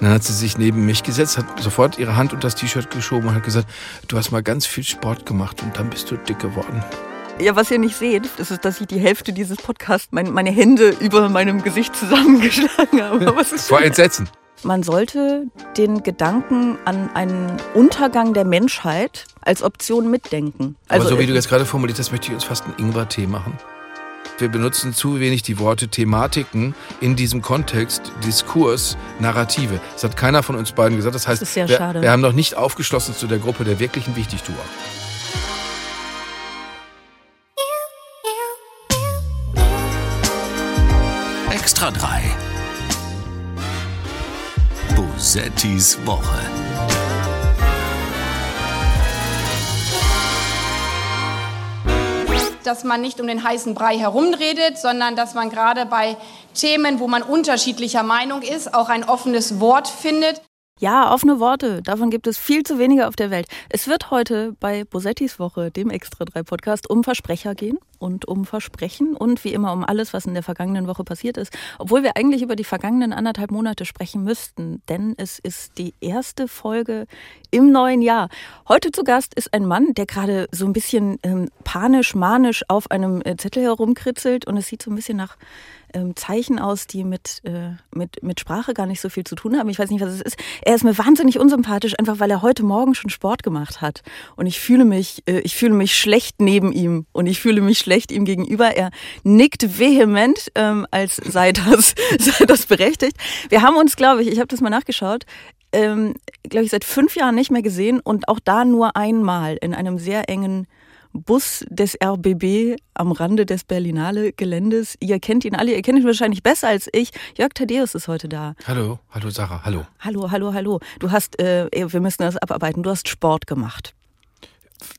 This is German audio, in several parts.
Dann hat sie sich neben mich gesetzt, hat sofort ihre Hand unter das T-Shirt geschoben und hat gesagt, du hast mal ganz viel Sport gemacht und dann bist du dick geworden. Ja, was ihr nicht seht, das ist, dass ich die Hälfte dieses Podcasts mein, meine Hände über meinem Gesicht zusammengeschlagen habe. Was ist Vor Entsetzen. Man sollte den Gedanken an einen Untergang der Menschheit als Option mitdenken. Also, Aber so wie du jetzt gerade formuliert hast, möchte ich uns fast einen Ingwer-Tee machen. Wir benutzen zu wenig die Worte Thematiken in diesem Kontext, Diskurs, Narrative. Das hat keiner von uns beiden gesagt. Das heißt, das ist sehr wir, schade. wir haben noch nicht aufgeschlossen zu der Gruppe der wirklichen Wichtigtuer. Extra 3. Bosettis Woche. Dass man nicht um den heißen Brei herumredet, sondern dass man gerade bei Themen, wo man unterschiedlicher Meinung ist, auch ein offenes Wort findet. Ja, offene Worte. Davon gibt es viel zu wenige auf der Welt. Es wird heute bei Bosettis Woche, dem Extra 3 Podcast, um Versprecher gehen und um Versprechen und wie immer um alles, was in der vergangenen Woche passiert ist. Obwohl wir eigentlich über die vergangenen anderthalb Monate sprechen müssten, denn es ist die erste Folge im neuen Jahr. Heute zu Gast ist ein Mann, der gerade so ein bisschen ähm, panisch, manisch auf einem äh, Zettel herumkritzelt und es sieht so ein bisschen nach ähm, Zeichen aus, die mit, äh, mit, mit Sprache gar nicht so viel zu tun haben. Ich weiß nicht, was es ist. Er ist mir wahnsinnig unsympathisch, einfach weil er heute Morgen schon Sport gemacht hat. Und ich fühle mich, äh, ich fühle mich schlecht neben ihm und ich fühle mich schlecht ihm gegenüber. Er nickt vehement, ähm, als sei das, sei das berechtigt. Wir haben uns, glaube ich, ich habe das mal nachgeschaut, ähm, glaube ich, seit fünf Jahren nicht mehr gesehen und auch da nur einmal in einem sehr engen Bus des RBB am Rande des Berlinale Geländes. Ihr kennt ihn alle, ihr kennt ihn wahrscheinlich besser als ich. Jörg Thaddeus ist heute da. Hallo, hallo Sarah, hallo. Hallo, hallo, hallo. Du hast, äh, wir müssen das abarbeiten, du hast Sport gemacht.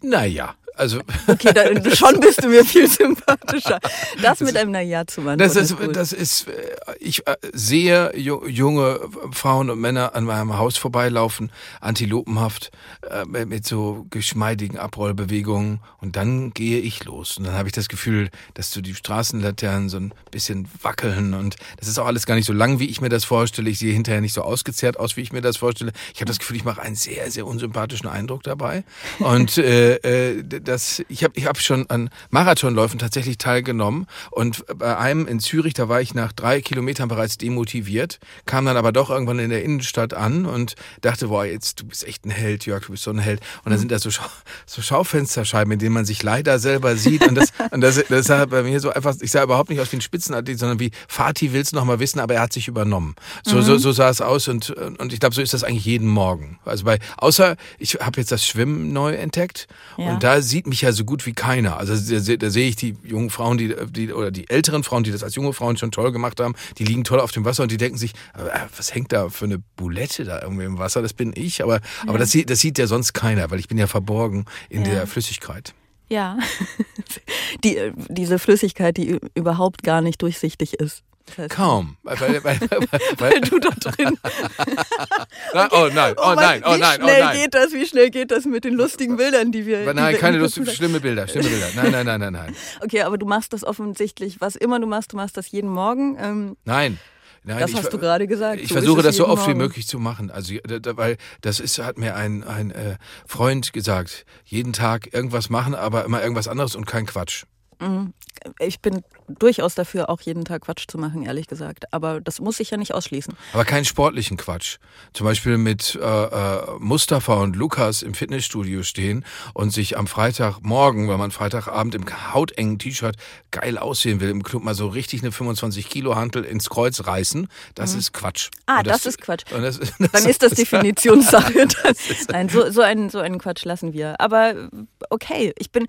Naja, also okay, dann, schon bist du mir viel sympathischer. Das, mit einem Naja zu machen. Das ist, das ist, äh, ich äh, sehe junge Frauen und Männer an meinem Haus vorbeilaufen, antilopenhaft, äh, mit so geschmeidigen Abrollbewegungen und dann gehe ich los. Und dann habe ich das Gefühl, dass so die Straßenlaternen so ein bisschen wackeln und das ist auch alles gar nicht so lang, wie ich mir das vorstelle. Ich sehe hinterher nicht so ausgezehrt aus, wie ich mir das vorstelle. Ich habe das Gefühl, ich mache einen sehr, sehr unsympathischen Eindruck dabei. Und äh, äh, das, ich habe ich hab schon an Marathonläufen tatsächlich teilgenommen und bei einem in Zürich, da war ich nach drei Kilometern bereits demotiviert, kam dann aber doch irgendwann in der Innenstadt an und dachte, boah, jetzt, du bist echt ein Held, Jörg, du bist so ein Held. Und dann sind da so, Schau, so Schaufensterscheiben, in denen man sich leider selber sieht und das, und das, das sah bei mir so einfach, ich sah überhaupt nicht aus wie ein Spitzenathlet, sondern wie Fatih will es noch mal wissen, aber er hat sich übernommen. So, mhm. so, so sah es aus und, und ich glaube, so ist das eigentlich jeden Morgen. Also bei, außer ich habe jetzt das Schwimmen neu entdeckt ja. und da sieht mich ja so gut wie keiner. Also da, da sehe ich die jungen Frauen, die, die oder die älteren Frauen, die das als junge Frauen schon toll gemacht haben, die liegen toll auf dem Wasser und die denken sich, äh, was hängt da für eine Boulette da irgendwie im Wasser? Das bin ich, aber, ja. aber das, sieht, das sieht ja sonst keiner, weil ich bin ja verborgen in ja. der Flüssigkeit. Ja, die, diese Flüssigkeit, die überhaupt gar nicht durchsichtig ist. Kaum. Weil, weil, weil, weil, du da drin. okay. Oh nein, oh, oh nein, oh nein, oh nein. Wie schnell geht das? Wie schnell geht das mit den lustigen Bildern, die wir. Nein, die keine lustigen, schlimme Bilder, schlimme Bilder. Nein, nein, nein, nein, nein. Okay, aber du machst das offensichtlich, was immer du machst, du machst das jeden Morgen. Ähm, nein. Nein, das hast ich, du gerade gesagt. Ich so versuche das so oft Morgen. wie möglich zu machen. Also, weil das ist, hat mir ein, ein äh, Freund gesagt. Jeden Tag irgendwas machen, aber immer irgendwas anderes und kein Quatsch. Mhm. Ich bin durchaus dafür, auch jeden Tag Quatsch zu machen, ehrlich gesagt. Aber das muss ich ja nicht ausschließen. Aber keinen sportlichen Quatsch. Zum Beispiel mit äh, äh, Mustafa und Lukas im Fitnessstudio stehen und sich am Freitagmorgen, weil man Freitagabend im hautengen T-Shirt geil aussehen will, im Club mal so richtig eine 25 Kilo Hantel ins Kreuz reißen. Das mhm. ist Quatsch. Ah, das, das, ist Quatsch. Das, das, Dann ist das Definitionssache. Nein, so, so, einen, so einen Quatsch lassen wir. Aber okay, ich bin,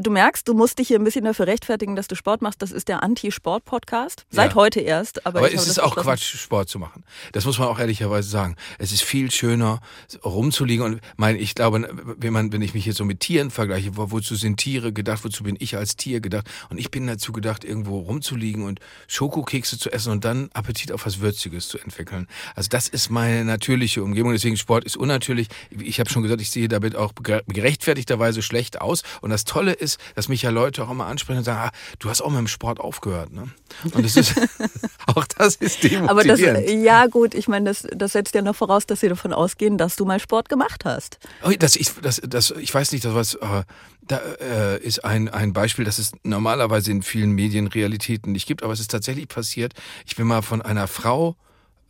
du merkst, du musst dich hier ein bisschen dafür rechtfertigen, dass du Sport machst. Das ist der Anti-Sport-Podcast. Seit ja. heute erst. Aber, aber es ist auch Quatsch, Sport zu machen. Das muss man auch ehrlicherweise sagen. Es ist viel schöner, rumzuliegen. Und mein, ich glaube, wenn, man, wenn ich mich jetzt so mit Tieren vergleiche, wo, wozu sind Tiere gedacht, wozu bin ich als Tier gedacht? Und ich bin dazu gedacht, irgendwo rumzuliegen und Schokokekse zu essen und dann Appetit auf was Würziges zu entwickeln. Also das ist meine natürliche Umgebung. Deswegen Sport ist unnatürlich. Ich habe schon gesagt, ich sehe damit auch gerechtfertigterweise schlecht aus. Und das Tolle ist, dass mich ja Leute auch immer ansprechen und sagen, ah, du hast auch mit dem Sport Sport aufgehört. Ne? Und das ist, auch das ist demotivierend. Aber das, ja gut, ich meine, das, das setzt ja noch voraus, dass Sie davon ausgehen, dass du mal Sport gemacht hast. Oh, das, ich, das, das, ich weiß nicht, das was, äh, da äh, ist ein, ein Beispiel, das es normalerweise in vielen Medienrealitäten nicht gibt, aber es ist tatsächlich passiert. Ich bin mal von einer Frau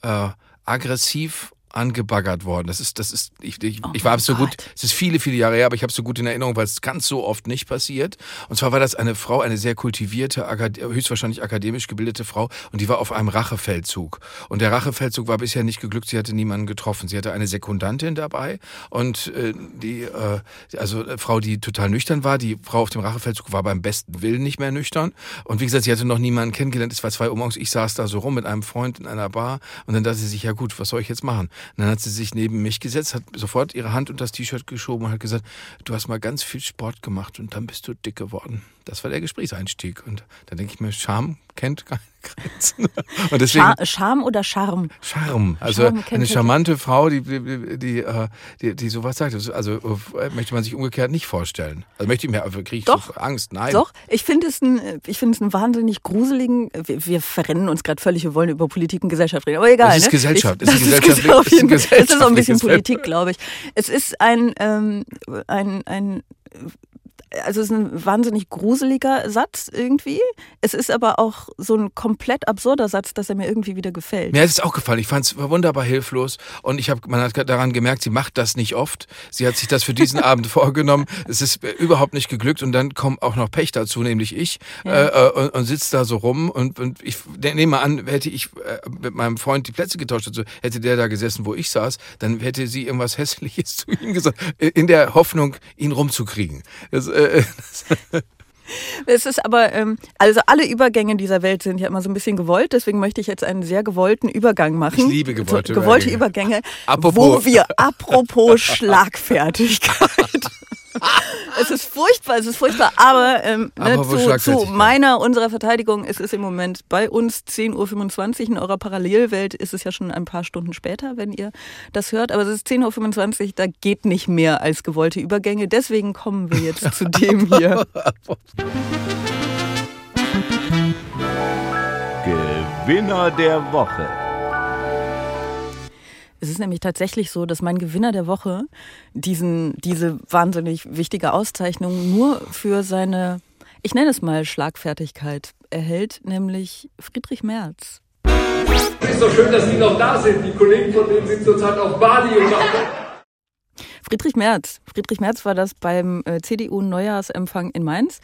äh, aggressiv angebaggert worden. Das ist, das ist, ich, ich, Oh ich war so gut, es ist viele, viele Jahre her, aber ich habe es so gut in Erinnerung, weil es ganz so oft nicht passiert. Und zwar war das eine Frau, eine sehr kultivierte, höchstwahrscheinlich akademisch gebildete Frau und die war auf einem Rachefeldzug. Und der Rachefeldzug war bisher nicht geglückt, sie hatte niemanden getroffen. Sie hatte eine Sekundantin dabei und äh, die, äh, also eine Frau, die total nüchtern war, die Frau auf dem Rachefeldzug war beim besten Willen nicht mehr nüchtern. Und wie gesagt, sie hatte noch niemanden kennengelernt, es war zwei Uhr morgens, ich saß da so rum mit einem Freund in einer Bar und dann dachte sie sich, ja gut, was soll ich jetzt machen? Und dann hat sie sich neben mich gesetzt, hat sofort ihre Hand unter das T-Shirt geschoben und hat gesagt, du hast mal ganz viel Sport gemacht und dann bist du dick geworden. Das war der Gesprächseinstieg. Und da denke ich mir, Scham kennt keine Grenzen. Und deswegen Charme oder Charme? Charme. Also Charme eine charmante Frau, die, die, die, äh, die, die sowas sagt. Also äh, möchte man sich umgekehrt nicht vorstellen. Also möchte ich mir, kriege ich Doch. Angst? Nein. Doch, ich finde es ein, ich finde es einen wahnsinnig gruseligen. Wir, wir verrennen uns gerade völlig. Wir wollen über Politik und Gesellschaft reden, aber egal. Das ist ne? Gesellschaft. Ich, Das ist ist, gesellschaftlich- ges- auf jeden ist Fall. Es ist auch ein bisschen Politik, glaube ich. Es ist ein, ähm, ein, ein also es ist ein wahnsinnig gruseliger Satz irgendwie. Es ist aber auch so ein komplett absurder Satz, dass er mir irgendwie wieder gefällt. Mir hat es auch gefallen. Ich fand es wunderbar hilflos und ich habe, man hat daran gemerkt, sie macht das nicht oft. Sie hat sich das für diesen Abend vorgenommen. Es ist äh, überhaupt nicht geglückt und dann kommt auch noch Pech dazu, nämlich ich äh, äh, und, und sitzt da so rum und, und ich nehme mal an, hätte ich äh, mit meinem Freund die Plätze getauscht, also hätte der da gesessen, wo ich saß, dann hätte sie irgendwas Hässliches zu ihm gesagt, in der Hoffnung, ihn rumzukriegen. Das, äh, das, Es ist aber, ähm, also alle Übergänge dieser Welt sind ja immer so ein bisschen gewollt, deswegen möchte ich jetzt einen sehr gewollten Übergang machen. Ich liebe gewollte gewollte Übergänge. Übergänge. Apropos- Wo wir, apropos Schlagfertigkeit. es ist furchtbar, es ist furchtbar, aber, ähm, ne, Apropos zu, zu Schlagfertigkeit. meiner, unserer Verteidigung, es ist im Moment bei uns 10.25 Uhr, in eurer Parallelwelt ist es ja schon ein paar Stunden später, wenn ihr das hört, aber es ist 10.25 Uhr, da geht nicht mehr als gewollte Übergänge, deswegen kommen wir jetzt zu dem hier. Gewinner der Woche. Es ist nämlich tatsächlich so, dass mein Gewinner der Woche diesen, diese wahnsinnig wichtige Auszeichnung nur für seine, ich nenne es mal Schlagfertigkeit erhält, nämlich Friedrich Merz. Es ist doch schön, dass Sie noch da sind. Die Kollegen von denen sind zurzeit auf Bali und Friedrich Merz. Friedrich Merz war das beim äh, CDU-Neujahrsempfang in Mainz.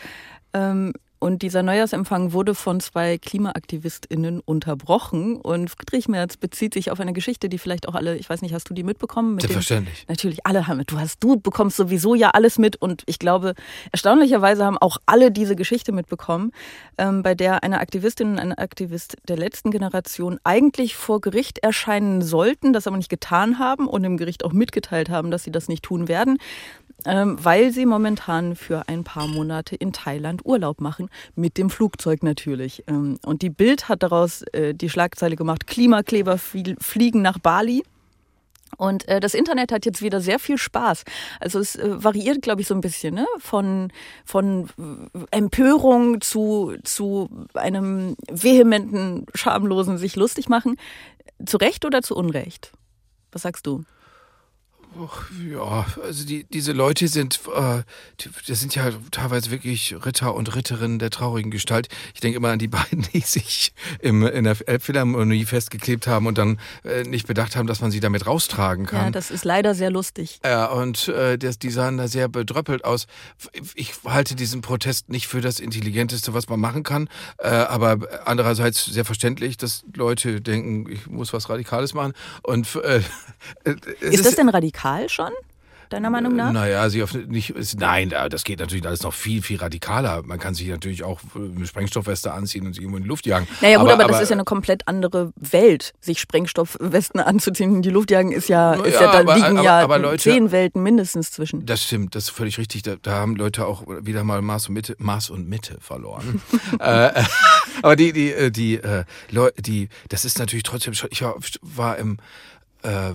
Ähm, und dieser Neujahrsempfang wurde von zwei KlimaaktivistInnen unterbrochen. Und Friedrich Merz bezieht sich auf eine Geschichte, die vielleicht auch alle, ich weiß nicht, hast du die mitbekommen? Mit dem- Selbstverständlich. Natürlich, alle haben. Du hast, du bekommst sowieso ja alles mit und ich glaube, erstaunlicherweise haben auch alle diese Geschichte mitbekommen, ähm, bei der eine Aktivistin und ein Aktivist der letzten Generation eigentlich vor Gericht erscheinen sollten, das aber nicht getan haben und dem Gericht auch mitgeteilt haben, dass sie das nicht tun werden, weil sie momentan für ein paar Monate in Thailand Urlaub machen, mit dem Flugzeug natürlich. Ähm, und die Bild hat daraus äh, die Schlagzeile gemacht: Klimakleber flie- fliegen nach Bali. Und äh, das Internet hat jetzt wieder sehr viel Spaß. Also es äh, variiert, glaube ich, so ein bisschen ne? von, von äh, Empörung zu, zu einem vehementen, schamlosen sich lustig machen. Zu Recht oder zu Unrecht? Was sagst du? Ja, also die, diese Leute sind, äh, die, das sind ja teilweise wirklich Ritter und Ritterinnen der traurigen Gestalt. Ich denke immer an die beiden, die sich im, in der Elbphilharmonie festgeklebt haben und dann äh, nicht bedacht haben, dass man sie damit raustragen kann. Ja, das ist leider sehr lustig. Ja, und äh, das, die sahen da sehr bedröppelt aus. Ich halte diesen Protest nicht für das Intelligenteste, was man machen kann. Äh, aber andererseits sehr verständlich, dass Leute denken, ich muss was Radikales machen. Und äh, Ist das denn radikal schon, deiner Meinung nach? Naja, sie auf nicht, ist, nein, das geht natürlich alles noch viel, viel radikaler. Man kann sich natürlich auch eine Sprengstoffweste anziehen und sich irgendwo in die Luft jagen. Naja gut, aber, das ist ja eine komplett andere Welt, sich Sprengstoffwesten anzuziehen. in Die Luft jagen ist ja, ist ja, Ja, da aber- liegen aber- ja aber Leute- zehn Welten mindestens zwischen. Das stimmt, das ist völlig richtig. Da, da haben Leute auch wieder mal Maß und Mitte, Maß und Mitte verloren. äh, aber die, die, äh, die, äh, Leute, die, das ist natürlich trotzdem schon. Ich war, war im äh,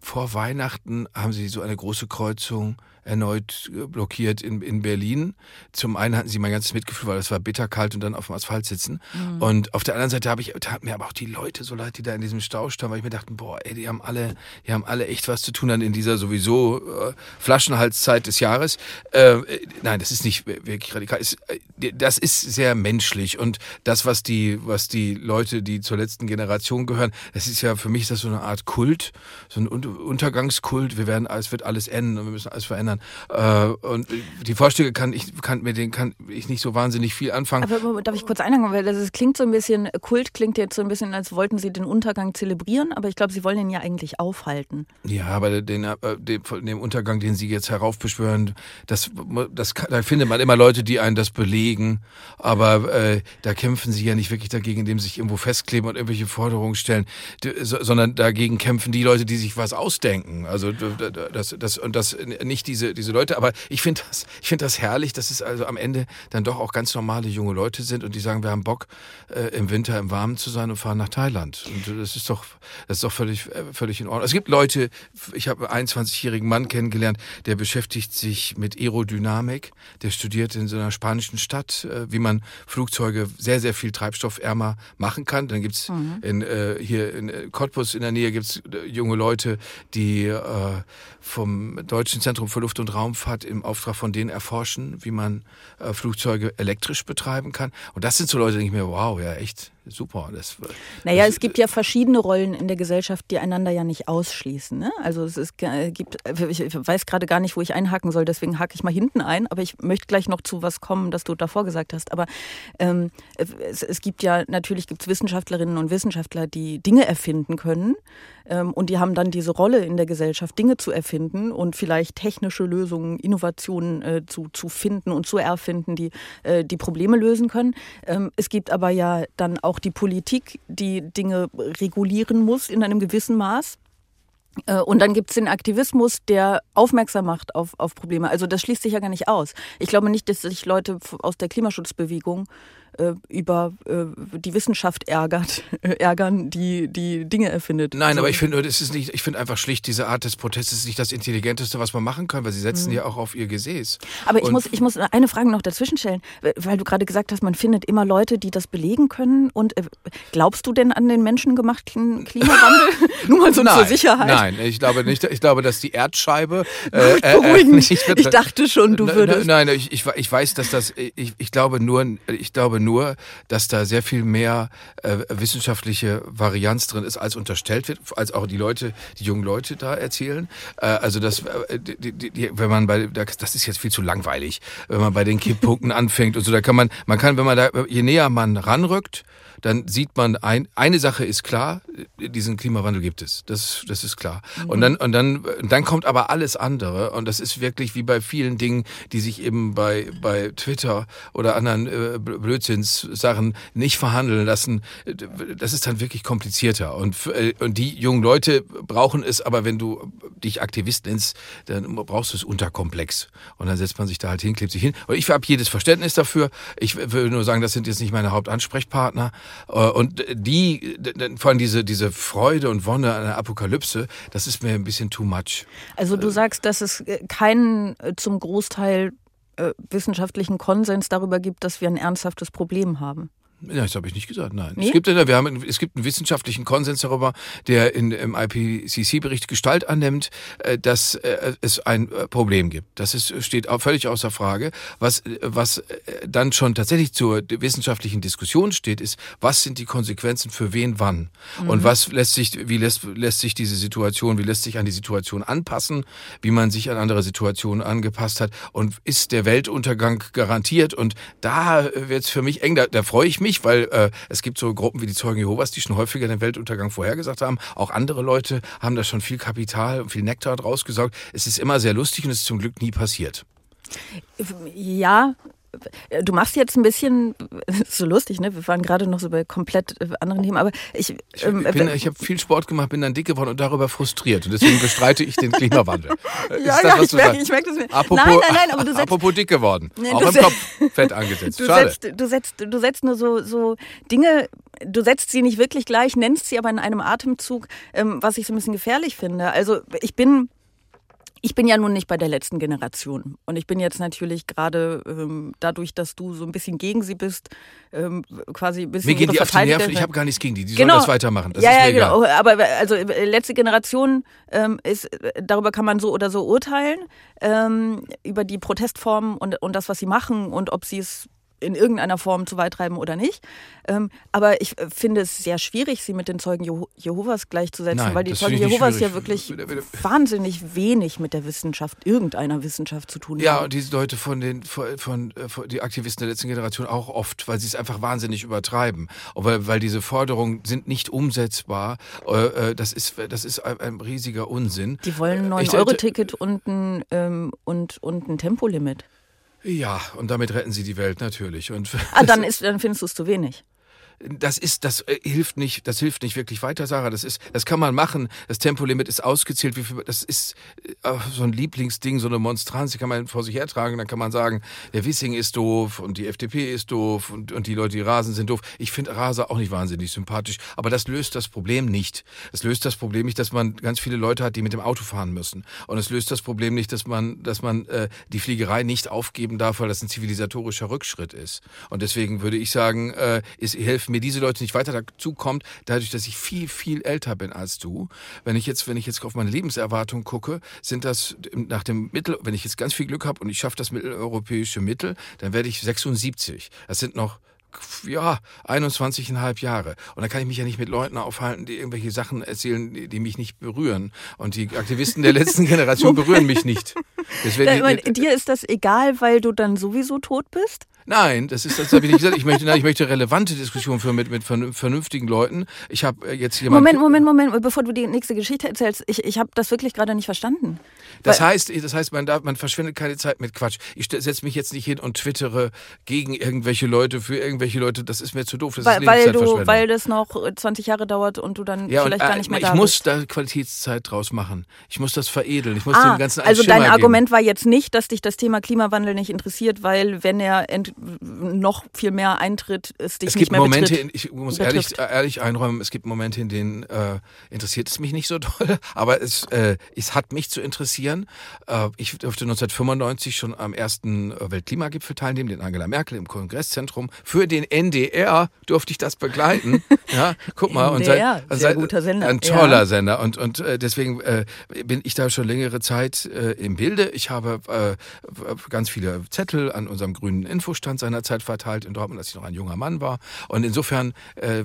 vor Weihnachten haben sie so eine große Kreuzung erneut äh, blockiert in, in Berlin. Zum einen hatten sie mein ganzes Mitgefühl, weil es war bitterkalt und dann auf dem Asphalt sitzen. Und auf der anderen Seite habe ich, tat mir aber auch die Leute so leid, die da in diesem Stau standen, weil ich mir dachte, boah, ey, die haben alle, die haben alle echt was zu tun dann in dieser sowieso äh, Flaschenhalszeit des Jahres. Äh, äh, nein, das ist nicht wirklich radikal. Es, äh, das ist sehr menschlich und das, was die, was die Leute, die zur letzten Generation gehören, das ist ja für mich ist das so eine Art Kult, so ein Un- Untergangskult. Wir werden, es wird alles enden und wir müssen alles verändern. Äh, und die Vorschläge kann ich, kann mit denen kann ich nicht so wahnsinnig viel anfangen. Aber darf ich kurz einhaken, weil das klingt so ein bisschen, Kult klingt jetzt so ein bisschen, als wollten sie den Untergang zelebrieren, aber ich glaube, sie wollen ihn ja eigentlich aufhalten. Ja, aber den, äh, den, von dem Untergang, den Sie jetzt heraufbeschwören, das, das, kann- da findet man immer Leute, die einen das belegen. Aber äh, da kämpfen Sie ja nicht wirklich dagegen, indem Sie sich irgendwo festkleben und irgendwelche Forderungen stellen, sondern dagegen kämpfen die Leute, die sich was ausdenken. Also das, das und das nicht diese diese Leute. Aber ich finde das, ich finde das herrlich, dass es also am Ende dann doch auch ganz normale junge Leute sind und die sagen, wir haben Bock äh, im Winter im Warmen zu sein und fahren nach Thailand. Und das ist doch, das ist doch völlig, äh, völlig in Ordnung. Es gibt Leute, ich habe einen 21-jährigen Mann kennengelernt, der beschäftigt sich mit Aerodynamik. Der studiert in so einer spanischen Stadt, äh, wie man Flugzeuge sehr, sehr viel treibstoffärmer machen kann. Dann gibt's in, äh, hier in äh, Cottbus in der Nähe gibt's äh, junge Leute, die äh, vom Deutschen Zentrum für Luft- und Raumfahrt im Auftrag von denen erforschen, wie man äh, Flugzeuge elektrisch betreiben kann. Und das sind so Leute, die denke ich mir, wow, ja, echt super. Das, Naja, das, es gibt ja verschiedene Rollen in der Gesellschaft, die einander ja nicht ausschließen. Ne? Also es ist, äh, gibt, ich weiß gerade gar nicht, wo ich einhaken soll, deswegen hake ich mal hinten ein, aber ich möchte gleich noch zu was kommen, das du davor gesagt hast. Aber ähm, es, es gibt ja, natürlich gibt es Wissenschaftlerinnen und Wissenschaftler, die Dinge erfinden können und die haben dann diese Rolle in der Gesellschaft, Dinge zu erfinden und vielleicht technische Lösungen, Innovationen äh, zu, zu finden und zu erfinden, die äh, die Probleme lösen können. Ähm, es gibt aber ja dann auch die Politik, die Dinge regulieren muss in einem gewissen Maß. Äh, Und dann gibt es den Aktivismus, der aufmerksam macht auf, auf Probleme. Also das schließt sich ja gar nicht aus. Ich glaube nicht, dass sich Leute aus der Klimaschutzbewegung über äh, die Wissenschaft ärgert, äh, ärgern, die die Dinge erfindet. Nein, So. aber ich finde, es ist nicht, ich finde einfach schlicht, diese Art des Protestes ist nicht das Intelligenteste, was man machen kann, weil sie setzen ja auch auf ihr Gesäß. Aber ich Und- muss, ich muss eine Frage noch dazwischen stellen, weil du gerade gesagt hast, man findet immer Leute, die das belegen können. Und äh, glaubst du denn an den menschengemachten Klimawandel? Nur mal so zur nein, Sicherheit. Nein, ich glaube nicht. Ich glaube, dass die Erdscheibe. Äh, Beruhigend. nicht Ich dachte schon, du würdest. Nein, nein, ich, ich, ich weiß, dass das. Ich, ich glaube nur, ich glaube nur, dass da sehr viel mehr äh, wissenschaftliche Varianz drin ist, als unterstellt wird, als auch die Leute, die jungen Leute da erzählen. Äh, also das, äh, die, die, die, wenn man bei, das ist jetzt viel zu langweilig, wenn man bei den Kipppunkten anfängt und so. Da kann man, man kann, wenn man da, je näher man ranrückt, dann sieht man ein, eine Sache ist klar, diesen Klimawandel gibt es. Das, das ist klar. Und dann, und dann, dann kommt aber alles andere. Und das ist wirklich wie bei vielen Dingen, die sich eben bei, bei Twitter oder anderen äh, Blödsinnssachen nicht verhandeln lassen. Das ist dann wirklich komplizierter. Und, äh, und die jungen Leute brauchen es, aber wenn du dich Aktivist nennst, dann brauchst du es unterkomplex. Und dann setzt man sich da halt hin, klebt sich hin. Und ich habe jedes Verständnis dafür. Ich will nur sagen, das sind jetzt nicht meine Hauptansprechpartner. Äh, Und die, vor allem diese, diese Freude und Wonne an der Apokalypse, das ist mir ein bisschen too much. Also du sagst, dass es äh, keinen äh, zum Großteil äh, wissenschaftlichen Konsens darüber gibt, dass wir ein ernsthaftes Problem haben. Ja, das habe ich nicht gesagt, nein. Nee? Es, gibt, wir haben, es gibt einen wissenschaftlichen Konsens darüber, der in, im IPCC-Bericht Gestalt annimmt, äh, dass äh, es ein äh, Problem gibt. Das ist, steht auch völlig außer Frage. Was, was dann schon tatsächlich zur wissenschaftlichen Diskussion steht, ist, was sind die Konsequenzen für wen wann? Und was lässt sich, wie lässt, lässt sich diese Situation, wie lässt sich an die Situation anpassen, wie man sich an andere Situationen angepasst hat und ist der Weltuntergang garantiert? Und da wird es für mich eng, da, da freue ich mich, weil äh, es gibt so Gruppen wie die Zeugen Jehovas, die schon häufiger den Weltuntergang vorhergesagt haben. Auch andere Leute haben da schon viel Kapital und viel Nektar draus gesaugt. Es ist immer sehr lustig und es ist zum Glück nie passiert. Ja, du machst jetzt ein bisschen so lustig, ne? Wir waren gerade noch so bei komplett äh, anderen Themen, aber ich, Ich, ähm, bin- ich habe viel Sport gemacht, bin dann dick geworden und darüber frustriert. Und deswegen bestreite ich den Klimawandel. Ja, das, ja, ich du merke- ich merke das mir. Apropos, Nein, nein, nein, aber du setzt- apropos dick geworden. Nee, auch im Kopf fett angesetzt. du Schade. setzt, du setzt, du setzt nur so, so Dinge du setzt sie nicht wirklich gleich, nennst sie aber in einem Atemzug, ähm, was ich so ein bisschen gefährlich finde. Also ich bin ich bin ja nun nicht bei der letzten Generation. Und ich bin jetzt natürlich gerade ähm, dadurch, dass du so ein bisschen gegen sie bist, ähm, quasi ein bisschen. Mir gehen die auf die Nerven, ich habe gar nichts gegen die. Die genau. sollen das weitermachen. Das ja, ist ja, genau. Egal. Aber also äh, letzte Generation ähm, ist, äh, darüber kann man so oder so urteilen, ähm, über die Protestformen und, und das, was sie machen und ob sie es in irgendeiner Form zu weit treiben oder nicht. Ähm, aber ich äh, finde es sehr schwierig, sie mit den Zeugen Jeho Jehovas gleichzusetzen, Nein, weil die Zeugen Jehovas ja wirklich wahnsinnig wenig mit der Wissenschaft, irgendeiner Wissenschaft zu tun ja, haben. Ja, und diese Leute von den von, von, äh, von, die Aktivisten der letzten Generation auch oft, weil sie es einfach wahnsinnig übertreiben. Aber weil diese Forderungen sind nicht umsetzbar. Äh, das ist das ist ein, ein riesiger Unsinn. Die wollen ein 9-Euro-Ticket und ein, ähm, und, und ein Tempolimit. Ja, und damit retten sie die Welt natürlich. Und ah, dann, ist, dann findest du es zu wenig das ist, das äh, hilft nicht, das hilft nicht wirklich weiter, Sarah. Das ist, das kann man machen. Das Tempolimit ist ausgezählt. Wie viel, das ist äh, so ein Lieblingsding, so eine Monstranz, die kann man vor sich hertragen. Dann kann man sagen, der Wissing ist doof und die FDP ist doof und, und die Leute, die rasen, sind doof. Ich finde Raser auch nicht wahnsinnig sympathisch, aber das löst das Problem nicht. Es löst das Problem nicht, dass man ganz viele Leute hat, die mit dem Auto fahren müssen. Und es löst das Problem nicht, dass man, dass man äh, die Fliegerei nicht aufgeben darf, weil das ein zivilisatorischer Rückschritt ist. Und deswegen würde ich sagen, äh, ist, helfen mir diese Leute nicht weiter dazu kommt, dadurch, dass ich viel, viel älter bin als du. Wenn ich jetzt, wenn ich jetzt auf meine Lebenserwartung gucke, sind das nach dem Mittel, wenn ich jetzt ganz viel Glück habe und ich schaffe das mitteleuropäische Mittel, dann werde ich 76. Das sind noch ja, 21,5 Jahre. Und da kann ich mich ja nicht mit Leuten aufhalten, die irgendwelche Sachen erzählen, die, die mich nicht berühren. Und die Aktivisten der letzten Generation berühren mich nicht. Deswegen, dir ist das egal, weil du dann sowieso tot bist? Nein, das ist das habe ich nicht gesagt. Ich möchte, nein, ich möchte relevante Diskussionen führen mit, mit vernünftigen Leuten. Ich habe äh, jetzt jemanden. Moment, Moment, Moment, bevor du die nächste Geschichte erzählst, ich, ich habe das wirklich gerade nicht verstanden. Das Weil, heißt, das heißt, man darf, man verschwendet keine Zeit mit Quatsch. Ich setze mich jetzt nicht hin und twittere gegen irgendwelche Leute für irgendwelche Leute. Das ist mir zu doof. Das weil, ist weil du, weil das noch 20 Jahre dauert und du dann ja, vielleicht und, gar nicht mehr ich da Ich muss bist. da Qualitätszeit draus machen. Ich muss das veredeln. Ich muss ah, dem ganzen Also dein Argument war jetzt nicht, dass dich das Thema Klimawandel nicht interessiert, weil wenn er noch noch viel mehr eintritt, es dich es gibt nicht mehr Momente, in, ich muss ehrlich, ehrlich einräumen, es gibt Momente, in denen äh, interessiert es mich nicht so doll, aber es, äh, es hat mich zu interessieren. Äh, ich durfte 1995 schon am ersten äh, Weltklimagipfel teilnehmen, den Angela Merkel im Kongresszentrum. Für den NDR durfte ich das begleiten. ja, guck mal, und seit, sehr seit, guter Sender. ein toller ja. Sender und und äh, deswegen äh, bin ich da schon längere Zeit im Bilde. Ich habe ganz viele Zettel an unserem grünen Infostand seinerzeit verteilt verteilt in Dortmund, als ich noch ein junger Mann war. Und insofern äh, äh,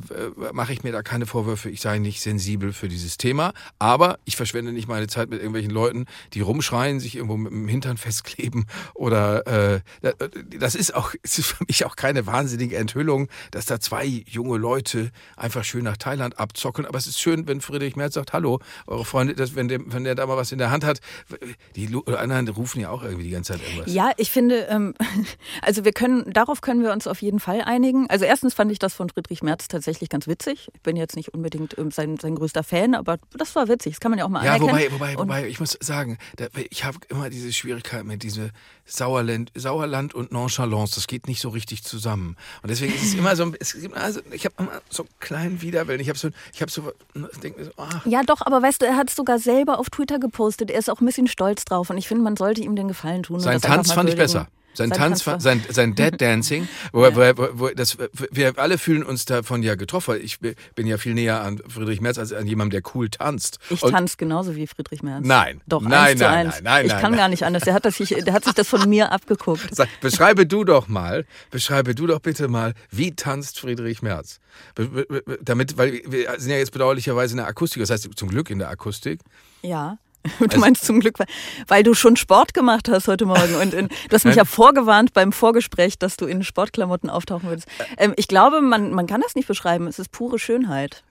mache ich mir da keine Vorwürfe, ich sei nicht sensibel für dieses Thema. Aber ich verschwende nicht meine Zeit mit irgendwelchen Leuten, die rumschreien, sich irgendwo mit dem Hintern festkleben. Oder äh, das ist auch, ist für mich auch keine wahnsinnige Enthüllung, dass da zwei junge Leute einfach schön nach Thailand abzockeln. Aber es ist schön, wenn Friedrich Merz sagt, hallo, eure Freunde, dass, wenn, der, wenn der da mal was in der Hand hat, die anderen rufen ja auch irgendwie die ganze Zeit irgendwas. Ja, ich finde, ähm, also wir können, darauf können wir uns auf jeden Fall einigen. Also erstens fand ich das von Friedrich Merz tatsächlich ganz witzig. Ich bin jetzt nicht unbedingt ähm, sein, sein größter Fan, aber das war witzig. Das kann man ja auch mal ja, anerkennen. Ja, wobei, wobei, wobei, ich muss sagen, ich habe immer diese Schwierigkeit mit diese Sauerland, Sauerland und Nonchalance. Das geht nicht so richtig zusammen. Und deswegen ist es immer so, es gibt also, ich habe immer so einen kleinen Widerwillen. Ich habe so, ich habe so, denke so, ach. Ja, doch, aber weißt du, er hat es sogar selber auf Twitter gepostet. Er ist auch ein bisschen stolz drauf und ich finde, man sollte ihm den Gefallen tun. Sein Tanz fand ich besser. Sein, Tanz, Tanz sein, sein Dead Dancing, wo, ja. wo, wo, wo, das, wir alle fühlen uns davon ja getroffen. Ich bin ja viel näher an Friedrich Merz als an jemandem, der cool tanzt. Ich tanze genauso wie Friedrich Merz. Nein. Doch, nein, eins nein, zu eins. nein, nein, Ich kann nein. gar nicht anders. Der hat, das sich, der hat sich das von mir abgeguckt. Beschreibe du doch mal, beschreibe du doch bitte mal, wie tanzt Friedrich Merz? Damit, weil wir sind ja jetzt bedauerlicherweise in der Akustik, das heißt zum Glück in der Akustik. Ja. Du also, meinst zum Glück, weil du schon Sport gemacht hast heute Morgen und in, du hast mich ja vorgewarnt beim Vorgespräch, dass du in Sportklamotten auftauchen würdest. Ähm, ich glaube, man, man kann das nicht beschreiben. Es ist pure Schönheit.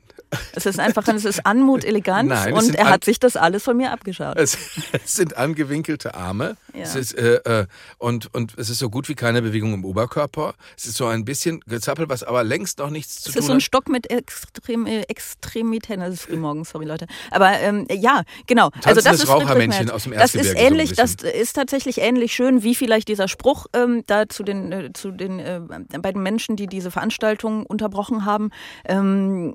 Es ist einfach, es ist Anmut, Eleganz Nein, es und er hat sich das alles von mir abgeschaut. Es, es sind angewinkelte Arme. Ja. Es ist, äh, äh, und, und es ist so gut wie keine Bewegung im Oberkörper. Es ist so ein bisschen gezappelt, was aber längst noch nichts zu Es tun ist so ein hat. Stock mit Extrem, äh, Extremitäten. Das ist frühmorgens, sorry Leute. Aber ähm, ja, genau. also das Tanzendes ist Rauchermännchen Friedrich Merz. aus dem Das ist Erzgebirge so ähnlich, das ist tatsächlich ähnlich schön, wie vielleicht dieser Spruch ähm, da zu den, äh, zu den äh, beiden Menschen, die diese Veranstaltung unterbrochen haben. Ähm,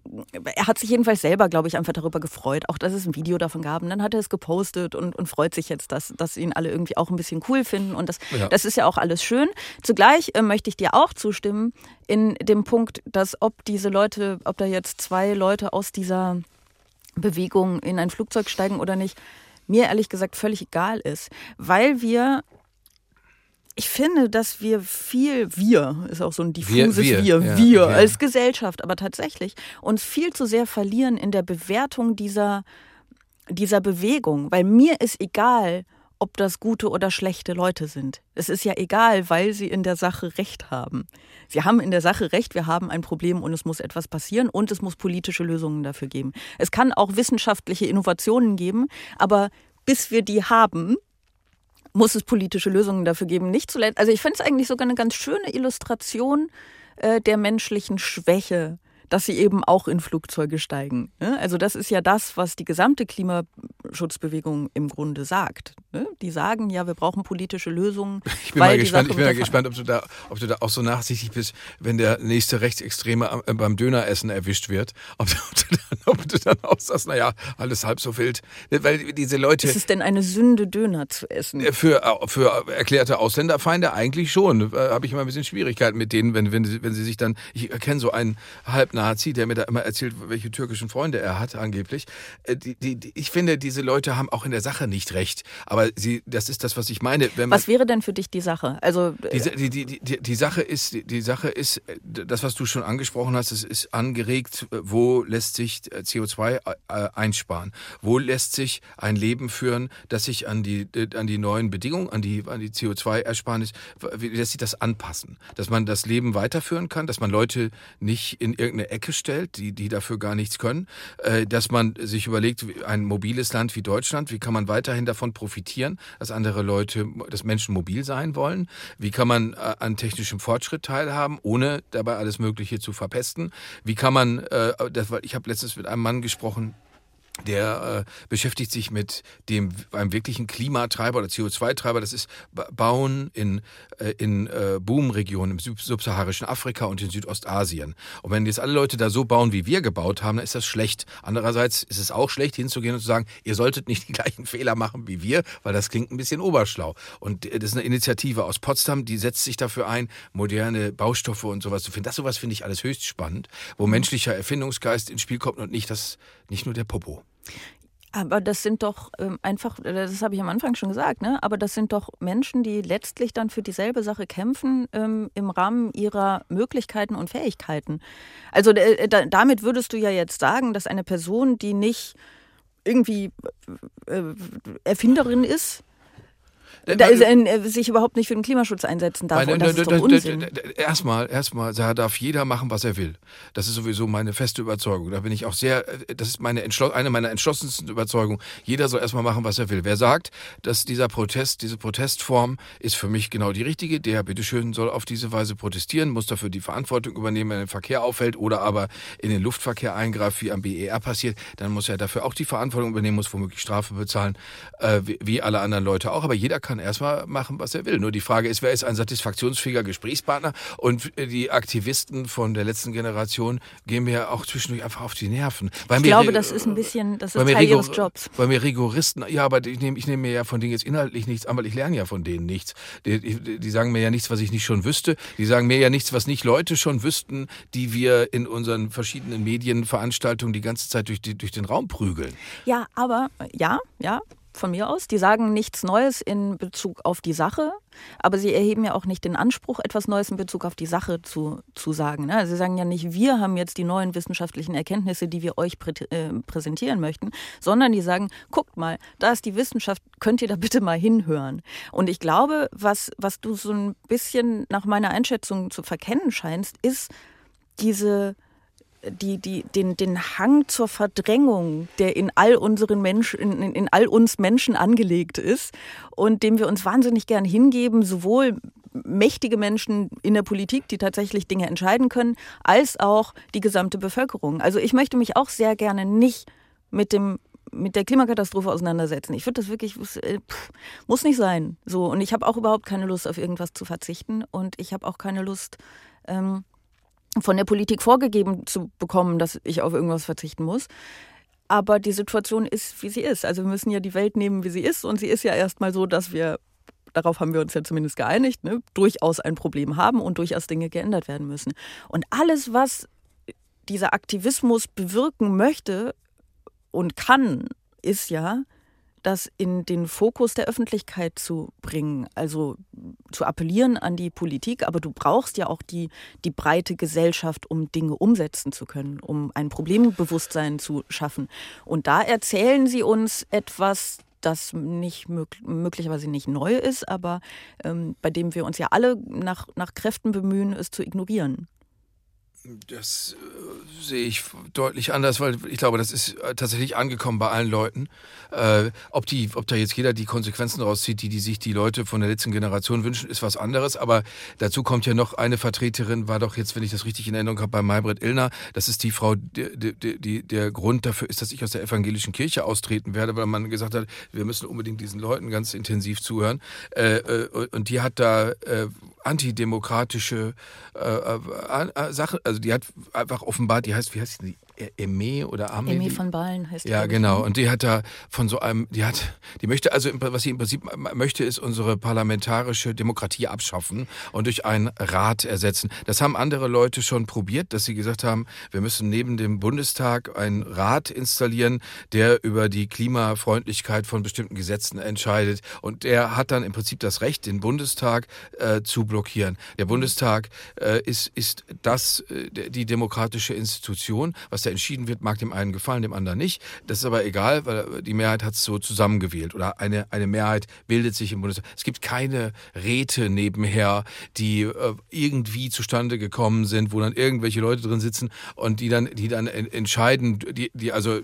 er hat sich jedenfalls selber, glaube ich, einfach darüber gefreut, auch dass es ein Video davon gab. Und dann hat er es gepostet und, und freut sich jetzt, dass, dass ihn alle irgendwie auch ein bisschen cool finden. Und das, Ja. das ist ja auch alles schön. Zugleich äh, möchte ich dir auch zustimmen in dem Punkt, dass ob diese Leute, ob da jetzt zwei Leute aus dieser Bewegung in ein Flugzeug steigen oder nicht, mir ehrlich gesagt völlig egal ist, weil wir ich finde, dass wir viel, wir, ist auch so ein diffuses Wir, Wir, wir, ja, wir. als Gesellschaft, aber tatsächlich uns viel zu sehr verlieren in der Bewertung dieser, dieser Bewegung, weil mir ist egal, ob das gute oder schlechte Leute sind. Es ist ja egal, weil sie in der Sache Recht haben. Sie haben in der Sache Recht, wir haben ein Problem und es muss etwas passieren und es muss politische Lösungen dafür geben. Es kann auch wissenschaftliche Innovationen geben, aber bis wir die haben, muss es politische Lösungen dafür geben. Nicht zuletzt, also ich finde es eigentlich sogar eine ganz schöne Illustration äh, der menschlichen Schwäche, dass sie eben auch in Flugzeuge steigen. Ne? Also das ist ja das, was die gesamte Klimaschutzbewegung im Grunde sagt. Ne? Die sagen ja, wir brauchen politische Lösungen. Ich bin mal gespannt, ich bin mal gespannt, ob du da, ob du da auch so nachsichtig bist, wenn der nächste Rechtsextreme äh, beim Döneressen erwischt wird. Ob, du- dann, ob du dann auch sagst, naja, alles halb so wild. Weil diese Leute. Ist es denn eine Sünde, Döner zu essen? Für, für erklärte Ausländerfeinde eigentlich schon. Äh, Habe ich immer ein bisschen Schwierigkeiten mit denen, wenn, wenn, sie, wenn sie sich dann. Ich kenne so einen Halbnazi, der mir da immer erzählt, welche türkischen Freunde er hat, angeblich. Äh, Die, die, die, ich finde, diese Leute haben auch in der Sache nicht recht. Aber sie, das ist das, was ich meine. Was wäre denn für dich die Sache? Also die, die, die, die, Sache ist, die, Sache ist, das, was du schon angesprochen hast, es ist angeregt, wo lässt sich äh, CO2 äh, einsparen? Wo lässt sich ein Leben führen, das sich an die, an die neuen Bedingungen, an die, an die CO2-Ersparnis, wie lässt sich das anpassen? Dass man das Leben weiterführen kann, dass man Leute nicht in irgendeine Ecke stellt, die, die dafür gar nichts können, äh, dass man sich überlegt, ein mobiles Land wie Deutschland, wie kann man weiterhin davon profitieren, dass andere Leute, dass Menschen mobil sein wollen? Wie kann man äh, an technischem Fortschritt teilhaben, ohne dabei alles Mögliche zu verpesten? Wie kann man, äh, das, weil ich habe letztens mit einem Mann gesprochen, der äh, beschäftigt sich mit dem einem wirklichen Klimatreiber oder CO2-Treiber. Das ist Ba- Bauen in, äh, in äh, Boomregionen im sub- subsaharischen Afrika und in Südostasien. Und wenn jetzt alle Leute da so bauen, wie wir gebaut haben, dann ist das schlecht. Andererseits ist es auch schlecht, hinzugehen und zu sagen, ihr solltet nicht die gleichen Fehler machen wie wir, weil das klingt ein bisschen oberschlau. Und äh, das ist eine Initiative aus Potsdam, die setzt sich dafür ein, moderne Baustoffe und sowas zu finden. Das sowas finde ich alles höchst spannend, wo menschlicher Erfindungsgeist ins Spiel kommt und nicht das, nicht nur der Popo. Aber das sind doch ähm, einfach, das habe ich am Anfang schon gesagt, ne? aber das sind doch Menschen, die letztlich dann für dieselbe Sache kämpfen ähm, im Rahmen ihrer Möglichkeiten und Fähigkeiten. Also äh, da, damit würdest du ja jetzt sagen, dass eine Person, die nicht irgendwie äh, Erfinderin ist, da ist, äh, sich überhaupt nicht für den Klimaschutz einsetzen darf. Weil, Und das da- ist doch da- Unsinn. Erstmal, erstmal, da darf jeder machen, was er will. Das ist sowieso meine feste Überzeugung. Da bin ich auch sehr, äh, das ist meine eine meiner entschlossensten Überzeugungen. Jeder soll erstmal machen, was er will. Wer sagt, dass dieser Protest, diese Protestform ist für mich genau die richtige, der bitteschön soll auf diese Weise protestieren, muss dafür die Verantwortung übernehmen, wenn er den Verkehr auffällt oder aber in den Luftverkehr eingreift, wie am BER passiert, dann muss er dafür auch die Verantwortung übernehmen, muss womöglich Strafe bezahlen, äh, wie, wie alle anderen Leute auch. Aber jeder kann erstmal machen, was er will. Nur die Frage ist, wer ist ein satisfaktionsfähiger Gesprächspartner? Und die Aktivisten von der letzten Generation gehen mir ja auch zwischendurch einfach auf die Nerven. Weil ich glaube, das ist ein bisschen, das ist Teil ihres Jobs. Weil mir Rigoristen, ja, aber ich nehme ich nehm mir ja von denen jetzt inhaltlich nichts an, weil ich lerne ja von denen nichts. Die, die, die sagen mir ja nichts, was ich nicht schon wüsste. Die sagen mir ja nichts, was nicht Leute schon wüssten, die wir in unseren verschiedenen Medienveranstaltungen die ganze Zeit durch, die, durch den Raum prügeln. Ja, aber ja, ja, von mir aus. Die sagen nichts Neues in Bezug auf die Sache, aber sie erheben ja auch nicht den Anspruch, etwas Neues in Bezug auf die Sache zu, zu sagen. Ne? Sie sagen ja nicht, wir haben jetzt die neuen wissenschaftlichen Erkenntnisse, die wir euch prä äh, präsentieren möchten, sondern die sagen, guckt mal, da ist die Wissenschaft, könnt ihr da bitte mal hinhören. Und ich glaube, was, was du so ein bisschen nach meiner Einschätzung zu verkennen scheinst, ist diese die, die, den, den Hang zur Verdrängung, der in all unseren Menschen, in, in all uns Menschen angelegt ist und dem wir uns wahnsinnig gern hingeben, sowohl mächtige Menschen in der Politik, die tatsächlich Dinge entscheiden können, als auch die gesamte Bevölkerung. Also ich möchte mich auch sehr gerne nicht mit dem mit der Klimakatastrophe auseinandersetzen. Ich finde das wirklich äh, pff, muss nicht sein. So und ich habe auch überhaupt keine Lust auf irgendwas zu verzichten und ich habe auch keine Lust ähm, von der Politik vorgegeben zu bekommen, dass ich auf irgendwas verzichten muss. Aber die Situation ist, wie sie ist. Also wir müssen ja die Welt nehmen, wie sie ist. Und sie ist ja erstmal so, dass wir, darauf haben wir uns ja zumindest geeinigt, ne, durchaus ein Problem haben und durchaus Dinge geändert werden müssen. Und alles, was dieser Aktivismus bewirken möchte und kann, ist ja, das in den Fokus der Öffentlichkeit zu bringen, also zu appellieren an die Politik, aber du brauchst ja auch die, die breite Gesellschaft, um Dinge umsetzen zu können, um ein Problembewusstsein zu schaffen. Und da erzählen sie uns etwas, das nicht möglicherweise nicht neu ist, aber ähm, bei dem wir uns ja alle nach, nach Kräften bemühen, es zu ignorieren. Das äh, sehe ich deutlich anders, weil ich glaube, das ist äh, tatsächlich angekommen bei allen Leuten. Äh, ob, die, ob da jetzt jeder die Konsequenzen rauszieht, die, die sich die Leute von der letzten Generation wünschen, ist was anderes. Aber dazu kommt ja noch eine Vertreterin, war doch jetzt, wenn ich das richtig in Erinnerung habe, bei Maybrit Illner. Das ist die Frau, die, die, die, der Grund dafür ist, dass ich aus der evangelischen Kirche austreten werde, weil man gesagt hat, wir müssen unbedingt diesen Leuten ganz intensiv zuhören. Äh, äh und die hat da äh, antidemokratische Sachen, also die hat einfach offenbart, die heißt, wie heißt die? Eme oder Ame? Eme von Ballen heißt. Ja, genau. Ne? Und die hat da von so einem, die hat, die möchte, also was sie im Prinzip möchte, ist unsere parlamentarische Demokratie abschaffen und durch einen Rat ersetzen. Das haben andere Leute schon probiert, dass sie gesagt haben, wir müssen neben dem Bundestag einen Rat installieren, der über die Klimafreundlichkeit von bestimmten Gesetzen entscheidet. Und der hat dann im Prinzip das Recht, den Bundestag äh, zu blockieren. Der Bundestag äh, ist, ist das, äh, die demokratische Institution. Was da entschieden wird, mag dem einen gefallen, dem anderen nicht. Das ist aber egal, weil die Mehrheit hat es so zusammengewählt. Oder eine, eine Mehrheit bildet sich im Bundestag. Es gibt keine Räte nebenher, die äh, irgendwie zustande gekommen sind, wo dann irgendwelche Leute drin sitzen und die dann, die dann entscheiden, die, die also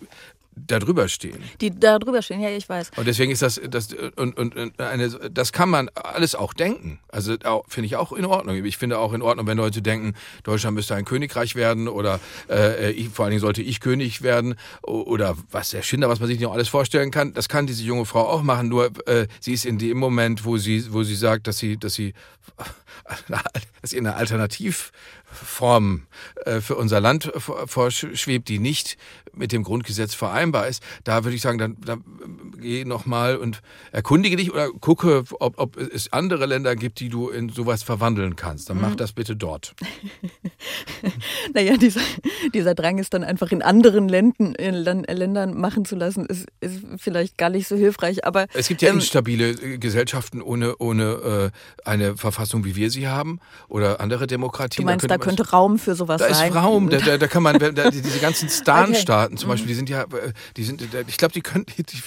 da drüber stehen. Die da drüber stehen, ja, ich weiß. Und deswegen ist das, das und, und, und eine, das kann man alles auch denken. Also finde ich auch in Ordnung. Ich finde auch in Ordnung, wenn Leute denken, Deutschland müsste ein Königreich werden oder äh, ich, vor allen Dingen sollte ich König werden oder was der Schinder, was man sich noch alles vorstellen kann. Das kann diese junge Frau auch machen. Nur äh, sie ist in dem Moment, wo sie, wo sie sagt, dass sie, dass sie, dass sie eine Alternativform äh, für unser Land vorschwebt, die nicht mit dem Grundgesetz vereinbar ist, da würde ich sagen, dann, dann geh nochmal und erkundige dich oder gucke, ob, ob es andere Länder gibt, die du in sowas verwandeln kannst. Dann mhm. mach das bitte dort. naja, dieser, dieser Drang ist dann einfach in anderen Länden, in Ländern machen zu lassen, ist, ist vielleicht gar nicht so hilfreich. Aber es gibt ja ähm, instabile äh, Gesellschaften ohne, ohne äh, eine Verfassung, wie wir sie haben, oder andere Demokratien. Du meinst, da könnte, Raum für sowas da sein? Da ist Raum, da, da, da kann man, da, diese ganzen Stan-Staaten, okay. zum Beispiel, die sind ja, äh, die sind, ich glaube, die können, die, die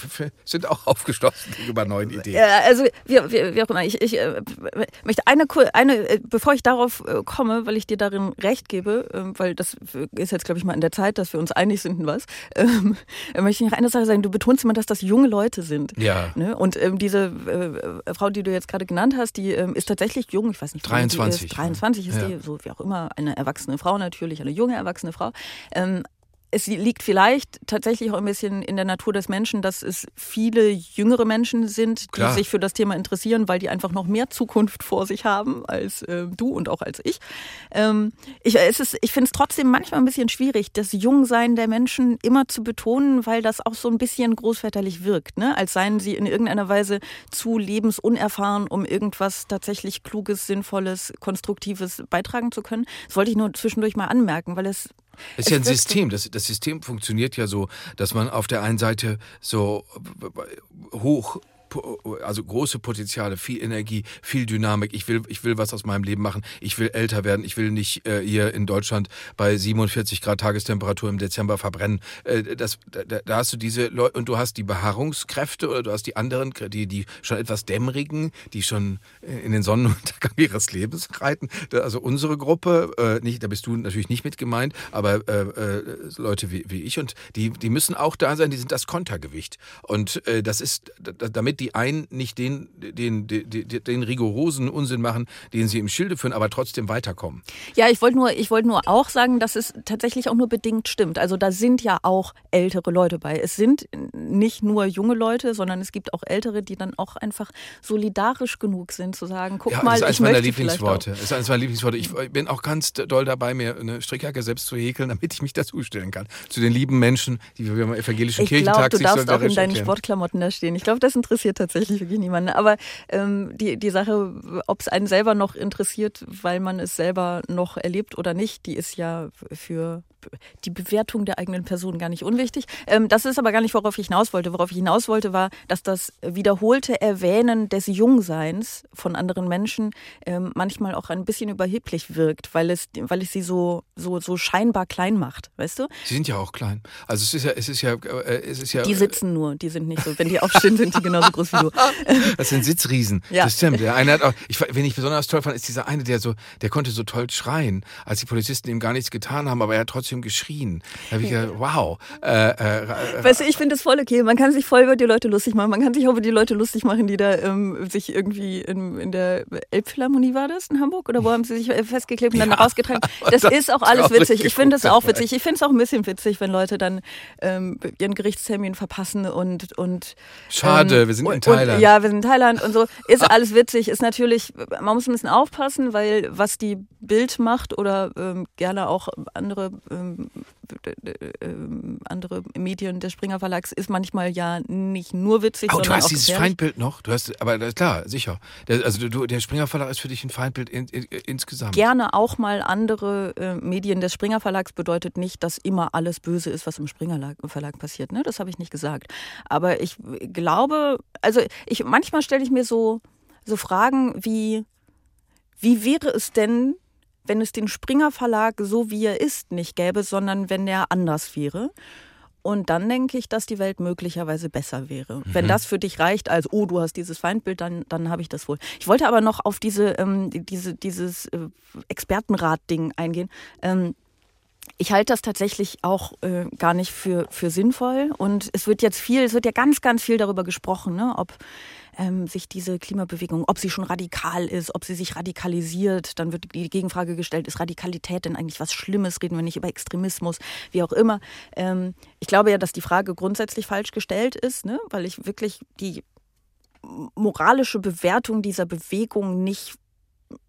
sind auch aufgeschlossen gegenüber neuen Ideen. Ja, also wie, wie, wie auch immer. Ich, ich äh, möchte eine, eine, äh, bevor ich darauf äh, komme, weil ich dir darin recht gebe, äh, weil das ist jetzt, glaube ich, mal in der Zeit, dass wir uns einig sind in was, ähm, möchte ich noch eine Sache sagen. Du betonst immer, dass das junge Leute sind. Ja. Ne? Und ähm, diese äh, Frau, die du jetzt gerade genannt hast, die ähm, ist tatsächlich jung. Ich weiß nicht, 23. Ist. 23 ist ja. die, so wie auch immer, eine erwachsene Frau natürlich, eine junge erwachsene Frau. Ähm, es liegt vielleicht tatsächlich auch ein bisschen in der Natur des Menschen, dass es viele jüngere Menschen sind, die Klar. sich für das Thema interessieren, weil die einfach noch mehr Zukunft vor sich haben als äh, du und auch als ich. Ähm, ich ich finde es trotzdem manchmal ein bisschen schwierig, das Jungsein der Menschen immer zu betonen, weil das auch so ein bisschen großväterlich wirkt, ne? als seien sie in irgendeiner Weise zu lebensunerfahren, um irgendwas tatsächlich Kluges, Sinnvolles, Konstruktives beitragen zu können. Das wollte ich nur zwischendurch mal anmerken, weil es es ist ja ein System. Das, das System funktioniert ja so, dass man auf der einen Seite so hoch also große Potenziale, viel Energie, viel Dynamik. Ich will, ich will was aus meinem Leben machen. Ich will älter werden. Ich will nicht äh, hier in Deutschland bei 47 Grad Tagestemperatur im Dezember verbrennen. Äh, das, da, da hast du diese Leute und du hast die Beharrungskräfte oder du hast die anderen, die, die schon etwas dämmerigen, die schon in den Sonnenuntergang ihres Lebens reiten. Also unsere Gruppe, äh, nicht, da bist du natürlich nicht mit gemeint, aber äh, äh, Leute wie, wie ich und die, die müssen auch da sein. Die sind das Kontergewicht und äh, das ist, damit die einen nicht den, den, den, den, rigorosen Unsinn machen, den sie im Schilde führen, aber trotzdem weiterkommen. Ja, ich wollte nur, ich wollte nur auch sagen, dass es tatsächlich auch nur bedingt stimmt. Also da sind ja auch ältere Leute bei. Es sind nicht nur junge Leute, sondern es gibt auch ältere, die dann auch einfach solidarisch genug sind zu sagen, guck ja, mal, ist eines ich meiner möchte Lieblingsworte. Das ist eines meiner Lieblingsworte. Ich bin auch ganz doll dabei, mir eine Strickjacke selbst zu häkeln, damit ich mich dazustellen kann. Zu den lieben Menschen, die wir beim evangelischen Ich Kirchentag du sich darfst auch in deinen erklären. Sportklamotten da stehen. Ich glaube, das interessiert tatsächlich wirklich niemanden. Aber ähm, die, die Sache, ob es einen selber noch interessiert, weil man es selber noch erlebt oder nicht, die ist ja für die Bewertung der eigenen Person gar nicht unwichtig. Ähm, das ist aber gar nicht, worauf ich hinaus wollte. Worauf ich hinaus wollte, war, dass das wiederholte Erwähnen des Jungseins von anderen Menschen ähm, manchmal auch ein bisschen überheblich wirkt, weil es, weil es sie so, so, so scheinbar klein macht, weißt du? Sie sind ja auch klein. Also es ist ja, es ist ja, äh, es ist ja. Die sitzen nur, die sind nicht so. Wenn die aufstehen, sind die genauso groß wie du. Das sind Sitzriesen. Ja. Das stimmt. Der eine hat auch, ich, wen ich besonders toll fand, ist dieser eine, der so, der konnte so toll schreien, als die Polizisten ihm gar nichts getan haben, aber er hat trotzdem geschrien. Da habe ich gedacht, wow. Äh, äh, äh, Weißt du, ich finde das voll okay. Man kann sich voll über die Leute lustig machen. Man kann sich auch über die Leute lustig machen, die da ähm, sich irgendwie in, in der Elbphilharmonie war das in Hamburg oder wo haben sie sich äh, festgeklebt und dann Ja, rausgetragen. Das das ist auch alles witzig. Ich finde das auch witzig. Ich finde es auch ein bisschen witzig, wenn Leute dann ähm, ihren Gerichtstermin verpassen und und Schade, ähm, wir sind in Thailand. Und, ja, wir sind in Thailand und so. Ist alles witzig. Ist natürlich, man muss ein bisschen aufpassen, weil was die Bild macht oder ähm, gerne auch andere ähm, ähm, andere Medien des Springer Verlags ist manchmal ja nicht nur witzig, Oh, du sondern hast auch dieses gefährlich. Feindbild noch? Du hast, aber klar, sicher. Der, also du, der Springer Verlag ist für dich ein Feindbild in, in, insgesamt. Gerne auch mal andere äh, Medien des Springer Verlags bedeutet nicht, dass immer alles böse ist, was im Springer Lag- Verlag passiert. Ne? Das habe ich nicht gesagt. Aber ich glaube, also ich manchmal stelle ich mir so, so Fragen wie, wie wäre es denn, wenn es den Springer Verlag so wie er ist nicht gäbe, sondern wenn er anders wäre? Und dann denke ich, dass die Welt möglicherweise besser wäre. Wenn das für dich reicht, als oh, du hast dieses Feindbild, dann, dann habe ich das wohl. Ich wollte aber noch auf diese, ähm, diese, dieses äh, Expertenrat-Ding eingehen. Ähm, ich halte das tatsächlich auch äh, gar nicht für, für sinnvoll. Und es wird jetzt viel, es wird ja ganz, ganz viel darüber gesprochen, ne? ob ähm, sich diese Klimabewegung, ob sie schon radikal ist, ob sie sich radikalisiert. Dann wird die Gegenfrage gestellt, ist Radikalität denn eigentlich was Schlimmes? Reden wir nicht über Extremismus, wie auch immer. Ähm, ich glaube ja, dass die Frage grundsätzlich falsch gestellt ist, ne? weil ich wirklich die moralische Bewertung dieser Bewegung nicht,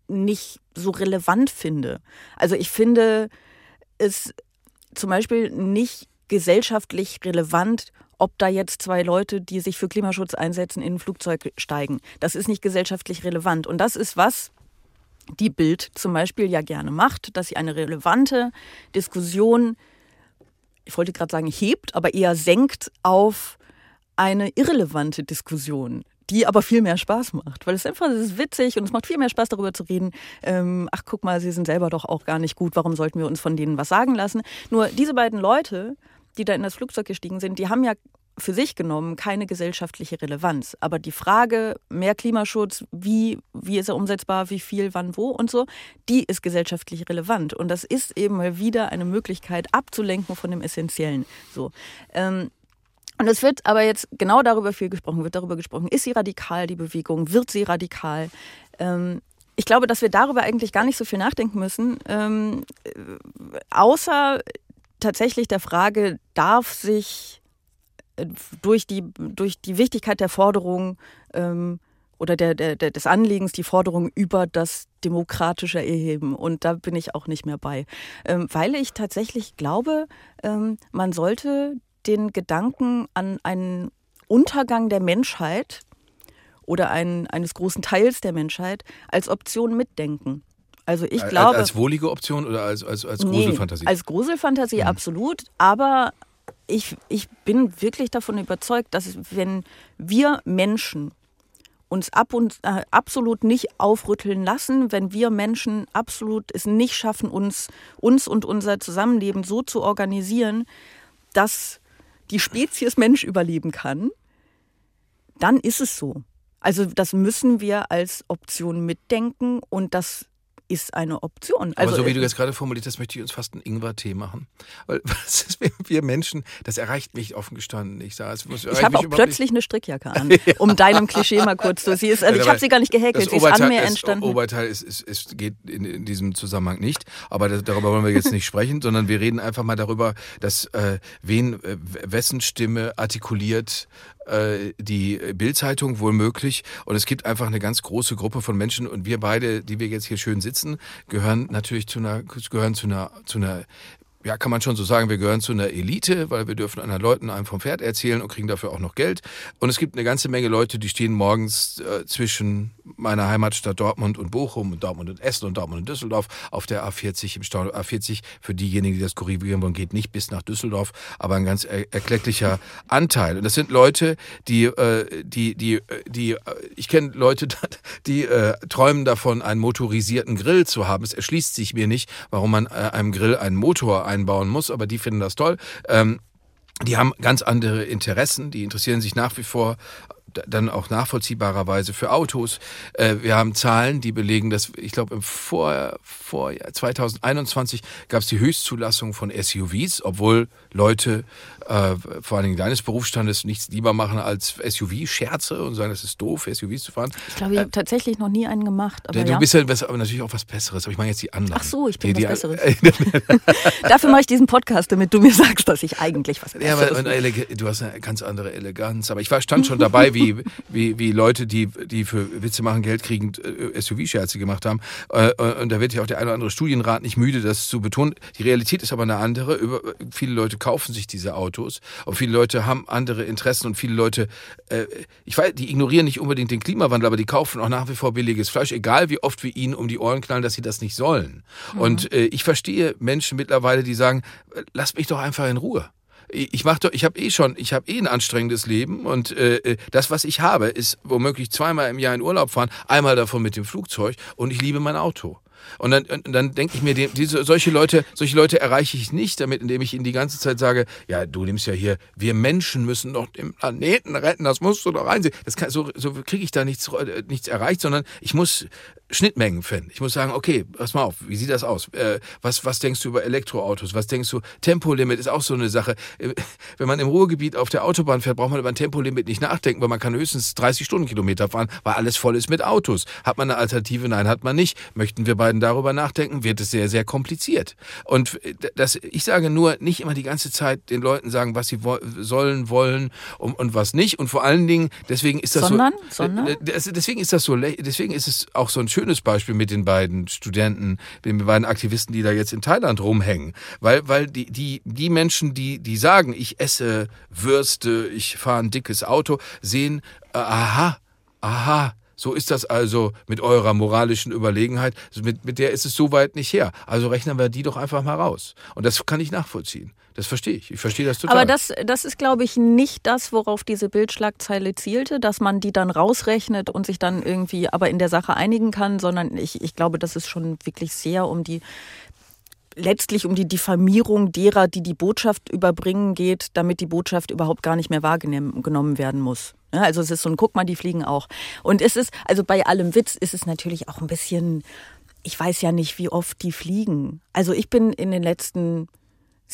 nicht so relevant finde. Also ich finde es zum Beispiel nicht gesellschaftlich relevant, ob da jetzt zwei Leute, die sich für Klimaschutz einsetzen, in ein Flugzeug steigen. Das ist nicht gesellschaftlich relevant. Und das ist was, die Bild zum Beispiel ja gerne macht, dass sie eine relevante Diskussion, ich wollte gerade sagen, hebt, aber eher senkt auf eine irrelevante Diskussion, die aber viel mehr Spaß macht, weil es einfach es ist witzig und es macht viel mehr Spaß darüber zu reden. Ähm, ach guck mal, sie sind selber doch auch gar nicht gut. Warum sollten wir uns von denen was sagen lassen? Nur diese beiden Leute, die da in das Flugzeug gestiegen sind, die haben ja für sich genommen keine gesellschaftliche Relevanz. Aber die Frage, mehr Klimaschutz, wie, wie ist er umsetzbar, wie viel, wann, wo und so, die ist gesellschaftlich relevant. Und das ist eben mal wieder eine Möglichkeit, abzulenken von dem Essentiellen. So. Ähm, und es wird aber jetzt genau darüber viel gesprochen, wird darüber gesprochen, ist sie radikal, die Bewegung, wird sie radikal? Ähm, ich glaube, dass wir darüber eigentlich gar nicht so viel nachdenken müssen, ähm, äh, außer tatsächlich der Frage, darf sich äh, durch die, durch die Wichtigkeit der Forderung ähm, oder der, der, des Anliegens die Forderung über das demokratische Erheben. Und da bin ich auch nicht mehr bei. Ähm, weil ich tatsächlich glaube, ähm, man sollte den Gedanken an einen Untergang der Menschheit oder einen, eines großen Teils der Menschheit als Option mitdenken. Also ich Als- glaube. als wohlige Option oder als, als, als Nee, Gruselfantasie? als Gruselfantasie absolut, aber ich, ich bin wirklich davon überzeugt, dass wenn wir Menschen uns ab und äh, absolut nicht aufrütteln lassen, wenn wir Menschen absolut es nicht schaffen, uns, uns und unser Zusammenleben so zu organisieren, dass die Spezies Mensch überleben kann, dann ist es so. Also das müssen wir als Option mitdenken und das ist eine Option. Aber Also, so wie du äh, jetzt gerade formuliert hast, möchte ich uns fast einen Ingwer-Tee machen. Weil was ist, wir- Menschen, das erreicht mich offen gestanden nicht. Es muss- ich habe auch plötzlich eine Strickjacke an, um deinem Klischee mal kurz zu. Sie ist, also ich aber habe sie gar nicht gehäkelt, Das sie ist an mir das entstanden. Oberteil ist, ist, ist, geht in, in diesem Zusammenhang nicht. Aber das, darüber wollen wir jetzt nicht sprechen, sondern wir reden einfach mal darüber, dass äh, wen, äh, wessen Stimme artikuliert äh, die Bildzeitung wohl möglich. Und es gibt einfach eine ganz große Gruppe von Menschen und wir beide, die wir jetzt hier schön sitzen, gehören natürlich zu einer, gehören zu einer, zu einer ja, kann man schon so sagen, wir gehören zu einer Elite, weil wir dürfen anderen Leuten einem vom Pferd erzählen und kriegen dafür auch noch Geld. Und es gibt eine ganze Menge Leute, die stehen morgens äh, zwischen meiner Heimatstadt Dortmund und Bochum und Dortmund und Essen und Dortmund und Düsseldorf auf der A40 im Stau. A40 für diejenigen, die das korrigieren wollen, geht nicht bis nach Düsseldorf, aber ein ganz er erklecklicher Anteil. Und das sind Leute, die, äh, die, die, äh, die, äh, ich kenne Leute, die äh, träumen davon, einen motorisierten Grill zu haben. Es erschließt sich mir nicht, warum man äh, einem Grill einen Motor einbauen muss, aber die finden das toll. Ähm, die haben ganz andere Interessen, die interessieren sich nach wie vor dann auch nachvollziehbarerweise für Autos. Äh, wir haben Zahlen, die belegen, dass ich glaube im Vor, Vorjahr 2021 gab es die Höchstzulassung von SUVs, obwohl Leute äh, vor allen Dingen deines Berufsstandes nichts lieber machen als SUV-Scherze und sagen, es ist doof, SUVs zu fahren. Ich glaube, ich habe tatsächlich noch nie einen gemacht. Aber Du ja. bist ja was, aber natürlich auch was Besseres. Aber ich meine jetzt die anderen. Ach so, ich bin die, was die, Dafür mache ich diesen Podcast, damit du mir sagst, dass ich eigentlich was Ja, Besseres aber und bin. du hast eine ganz andere Eleganz. Aber ich war stand schon dabei, wie, wie, wie Leute, die, die für Witze machen Geld kriegen, äh, SUV-Scherze gemacht haben. Äh, Und da wird ja auch der eine oder andere Studienrat nicht müde, das zu betonen. Die Realität ist aber eine andere. Über, viele Leute kaufen sich diese Autos und viele Leute haben andere Interessen und viele Leute, äh, ich weiß, die ignorieren nicht unbedingt den Klimawandel, aber die kaufen auch nach wie vor billiges Fleisch, egal wie oft wir ihnen um die Ohren knallen, dass sie das nicht sollen. Und äh, ich verstehe Menschen mittlerweile, die sagen, äh, lass mich doch einfach in Ruhe. Ich mach doch, ich habe eh schon, ich habe eh ein anstrengendes Leben und äh, das, was ich habe, ist womöglich zweimal im Jahr in Urlaub fahren, einmal davon mit dem Flugzeug und ich liebe mein Auto. Und dann, und dann denke ich mir, die, diese, solche Leute, solche Leute erreiche ich nicht damit, indem ich ihnen die ganze Zeit sage, ja, du nimmst ja hier, wir Menschen müssen doch den Planeten retten, das musst du doch einsehen. Das kann, so, so kriege ich da nichts, äh, nichts erreicht, sondern ich muss Schnittmengen finden. Ich muss sagen, okay, pass mal auf, wie sieht das aus? Äh, was, was denkst du über Elektroautos? Was denkst du? Tempolimit ist auch so eine Sache. Äh, Wenn man im Ruhrgebiet auf der Autobahn fährt, braucht man über ein Tempolimit nicht nachdenken, weil man kann höchstens 30 Stundenkilometer fahren, weil alles voll ist mit Autos. Hat man eine Alternative? Nein, hat man nicht. Möchten wir beiden darüber nachdenken, wird es sehr, sehr kompliziert. Und äh, das, ich sage nur, nicht immer die ganze Zeit den Leuten sagen, was sie wo sollen, wollen und, und was nicht. Und vor allen Dingen, deswegen ist das Sondern? so. Sondern? Äh, Deswegen ist das so, deswegen ist es auch so ein schönes Beispiel mit den beiden Studenten, den beiden Aktivisten, die da jetzt in Thailand rumhängen. Weil, weil die, die, die Menschen, die, die sagen, ich esse Würste, ich fahre ein dickes Auto, sehen, äh, aha, aha, so ist das also mit eurer moralischen Überlegenheit. Mit, mit der ist es so weit nicht her. Also rechnen wir die doch einfach mal raus. Und das kann ich nachvollziehen. Das verstehe ich. Ich verstehe das total. Aber das, das ist, glaube ich, nicht das, worauf diese Bildschlagzeile zielte, dass man die dann rausrechnet und sich dann irgendwie aber in der Sache einigen kann, sondern ich, ich glaube, das ist schon wirklich sehr um die letztlich um die Diffamierung derer, die die Botschaft überbringen geht, damit die Botschaft überhaupt gar nicht mehr wahrgenommen werden muss. Ja, also es ist so ein, guck mal, die fliegen auch. Und es ist, also bei allem Witz ist es natürlich auch ein bisschen, ich weiß ja nicht, wie oft die fliegen. Also ich bin in den letzten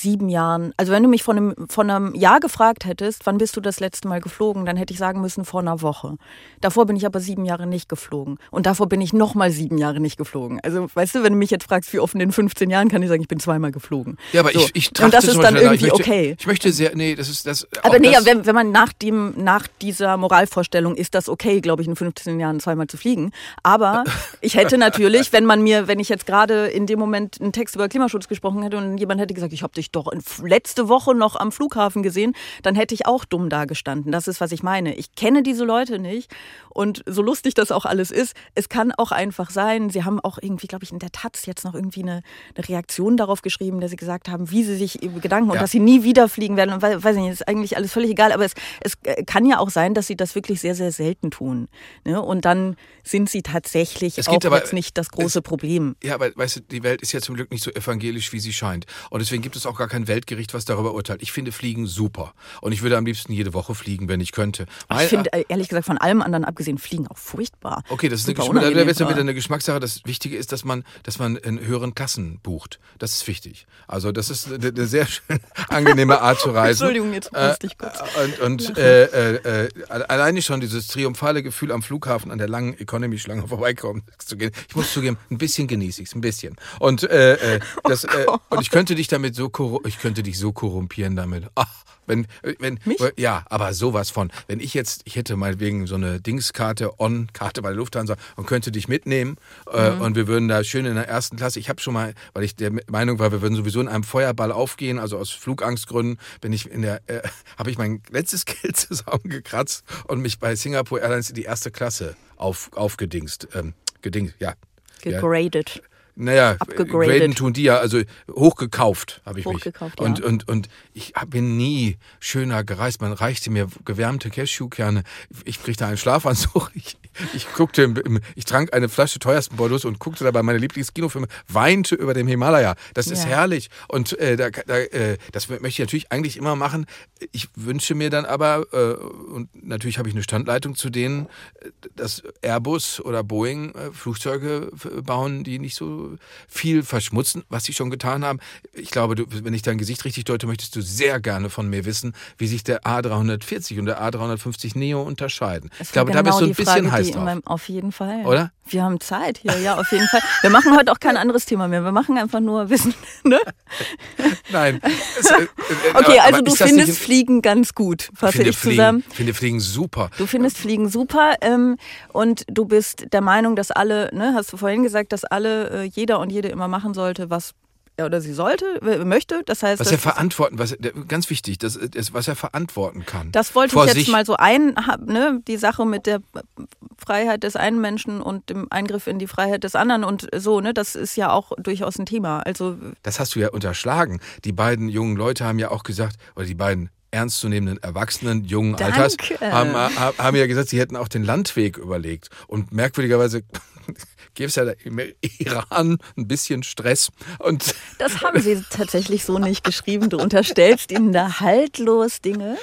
sieben Jahren, also wenn du mich von einem, von einem Jahr gefragt hättest, wann bist du das letzte Mal geflogen, dann hätte ich sagen müssen, vor einer Woche. Davor bin ich aber sieben Jahre nicht geflogen. Und davor bin ich nochmal sieben Jahre nicht geflogen. Also, weißt du, wenn du mich jetzt fragst, wie oft in den 15 Jahren, kann ich sagen, ich bin zweimal geflogen. ja, aber So. ich, ich Und das ist dann irgendwie ich möchte, okay. Ich möchte sehr, nee, das ist das. Aber nee, das, wenn, wenn man nach dem, nach dieser Moralvorstellung ist das okay, glaube ich, in 15 Jahren zweimal zu fliegen. Aber ich hätte natürlich, wenn man mir, wenn ich jetzt gerade in dem Moment einen Text über Klimaschutz gesprochen hätte und jemand hätte gesagt, ich habe dich dich doch letzte Woche noch am Flughafen gesehen, dann hätte ich auch dumm dagestanden. Das ist, was ich meine. Ich kenne diese Leute nicht und so lustig das auch alles ist, es kann auch einfach sein, sie haben auch irgendwie, glaube ich, in der Taz jetzt noch irgendwie eine, eine Reaktion darauf geschrieben, dass sie gesagt haben, wie sie sich Gedanken ja. und dass sie nie wieder fliegen werden und weiß ich nicht, ist eigentlich alles völlig egal, aber es, es kann ja auch sein, dass sie das wirklich sehr, sehr selten tun. Ne? Und dann sind sie tatsächlich es auch aber, jetzt nicht das große es, Problem. Ja, aber weißt du, die Welt ist ja zum Glück nicht so evangelisch, wie sie scheint. Und deswegen gibt es auch gar kein Weltgericht, was darüber urteilt. Ich finde Fliegen super. Und ich würde am liebsten jede Woche fliegen, wenn ich könnte. ich finde, äh, ehrlich gesagt, von allem anderen abgesehen, gesehen Fliegen auch furchtbar. Okay, das ist Super eine, da wird wieder eine Geschmackssache. Das Wichtige ist, dass man, dass man in höheren Klassen bucht. Das ist wichtig. Also das ist eine, eine sehr schön angenehme Art zu reisen. Entschuldigung, jetzt musste ich kurz. Äh, und, und äh, äh, äh, alleine schon dieses triumphale Gefühl am Flughafen an der langen Economy-Schlange vorbeikommen zu gehen. Ich muss zugeben, ein bisschen genieße ich es, ein bisschen. Und, äh, äh, das, äh, oh und ich könnte dich damit so, ich könnte dich so korrumpieren damit. Ach, wenn, wenn, Mich? ja, aber sowas von. Wenn ich jetzt, ich hätte mal wegen so eine Dingskarte, On-Karte bei der Lufthansa und könnte dich mitnehmen äh, mhm. und wir würden da schön in der ersten Klasse. Ich habe schon mal, weil ich der Meinung war, wir würden sowieso in einem Feuerball aufgehen, also aus Flugangstgründen, bin ich in der, äh, habe ich mein letztes Geld zusammengekratzt und mich bei Singapore Airlines in die erste Klasse auf, aufgedingst. Ähm, gedingst, ja. Gegradet. Ja. Naja, graden tun die ja, also hochgekauft habe ich hochgekauft, mich. Und, ja. und, und ich bin nie schöner gereist. Man reichte mir gewärmte Cashewkerne. Ich kriegte einen Schlafanzug. Ich, ich guckte, ich trank eine Flasche teuersten Bordeaux und guckte dabei meine Lieblingskinofilme, weinte über dem Himalaya. Das ist ja. herrlich. Und äh, da, da, äh, das möchte ich natürlich eigentlich immer machen. Ich wünsche mir dann aber, äh, und natürlich habe ich eine Standleitung zu denen, äh, dass Airbus oder Boeing äh, Flugzeuge bauen, die nicht so viel verschmutzen, was sie schon getan haben. Ich glaube, du, wenn ich dein Gesicht richtig deute, möchtest du sehr gerne von mir wissen, wie sich der A340 und der A350 Neo unterscheiden. Ich glaube, genau da bist du ein bisschen heiß drauf. Meinem, auf jeden Fall. Oder? Wir haben Zeit hier, ja, auf jeden Fall. Wir machen heute auch kein anderes Thema mehr. Wir machen einfach nur Wissen. Ne? Nein. Es, äh, äh, okay, also du findest Fliegen ganz gut, fasse ich Fliegen, zusammen. Ich finde Fliegen super. Du findest Fliegen super ähm, und du bist der Meinung, dass alle, ne, hast du vorhin gesagt, dass alle, äh, jeder und jede immer machen sollte, was er oder sie sollte, möchte. Das heißt, was er verantworten, was ganz wichtig, das was er verantworten kann. Das wollte ich jetzt mal so ein, ne, die Sache mit der Freiheit des einen Menschen und dem Eingriff in die Freiheit des anderen und so, ne, das ist ja auch durchaus ein Thema. Also das hast du ja unterschlagen. Die beiden jungen Leute haben ja auch gesagt, oder die beiden ernstzunehmenden Erwachsenen jungen Danke. Alters haben, haben ja gesagt, sie hätten auch den Landweg überlegt. Und merkwürdigerweise gibt es ja im Iran ein bisschen Stress. Und das haben sie tatsächlich so nicht geschrieben. Du unterstellst ihnen da haltlos Dinge.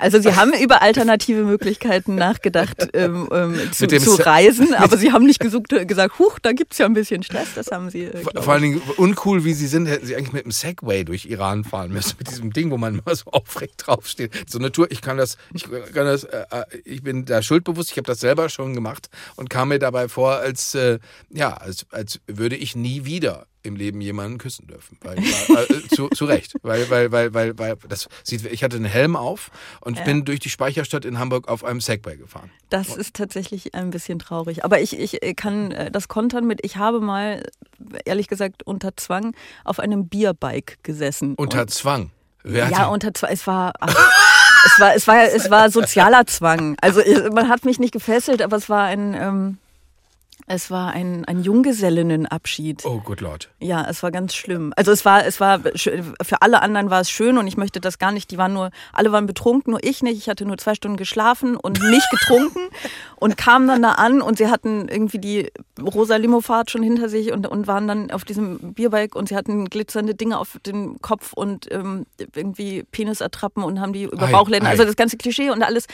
Also Sie haben über alternative Möglichkeiten nachgedacht ähm, ähm, zu, zu, reisen, aber Sie haben nicht gesucht, gesagt, huch, da gibt es ja ein bisschen Stress. Das haben Sie. Äh, Vor allen Dingen uncool, wie Sie sind, hätten Sie eigentlich mit einem Segway durch Iran fahren müssen, mit diesem Ding, wo man immer so aufrecht draufsteht. So eine Tour, ich kann das, ich kann das, äh, äh ich bin da schuldbewusst, ich habe das selber schon gemacht und kam mir dabei vor, als äh, ja, als, als würde ich nie wieder im Leben jemanden küssen dürfen. Weil, äh, zu, zu Recht. Weil, weil, weil, weil, weil das sieht, ich hatte einen Helm auf und ja. bin durch die Speicherstadt in Hamburg auf einem Segway gefahren. Das ist tatsächlich ein bisschen traurig. Aber ich, ich kann äh, das kontern mit, ich habe mal, ehrlich gesagt, unter Zwang auf einem Bierbike gesessen. Unter Zwang? Wer ja, unter Zwang. Es war. Ach, es war, es war, es war sozialer Zwang. Also man hat mich nicht gefesselt, aber es war ein, ähm, es war ein, ein Junggesellinnenabschied. Oh, good Lord. Ja, es war ganz schlimm. Also es war, es war, für alle anderen war es schön und ich möchte das gar nicht, die waren nur, alle waren betrunken, nur ich nicht. Ich hatte nur zwei Stunden geschlafen und nicht getrunken und kam dann da an und sie hatten irgendwie die rosa Limofahrt schon hinter sich und, und waren dann auf diesem Bierbike und sie hatten glitzernde Dinge auf dem Kopf und ähm, irgendwie Penisattrappen und haben die über Bauchläden, also das ganze Klischee und alles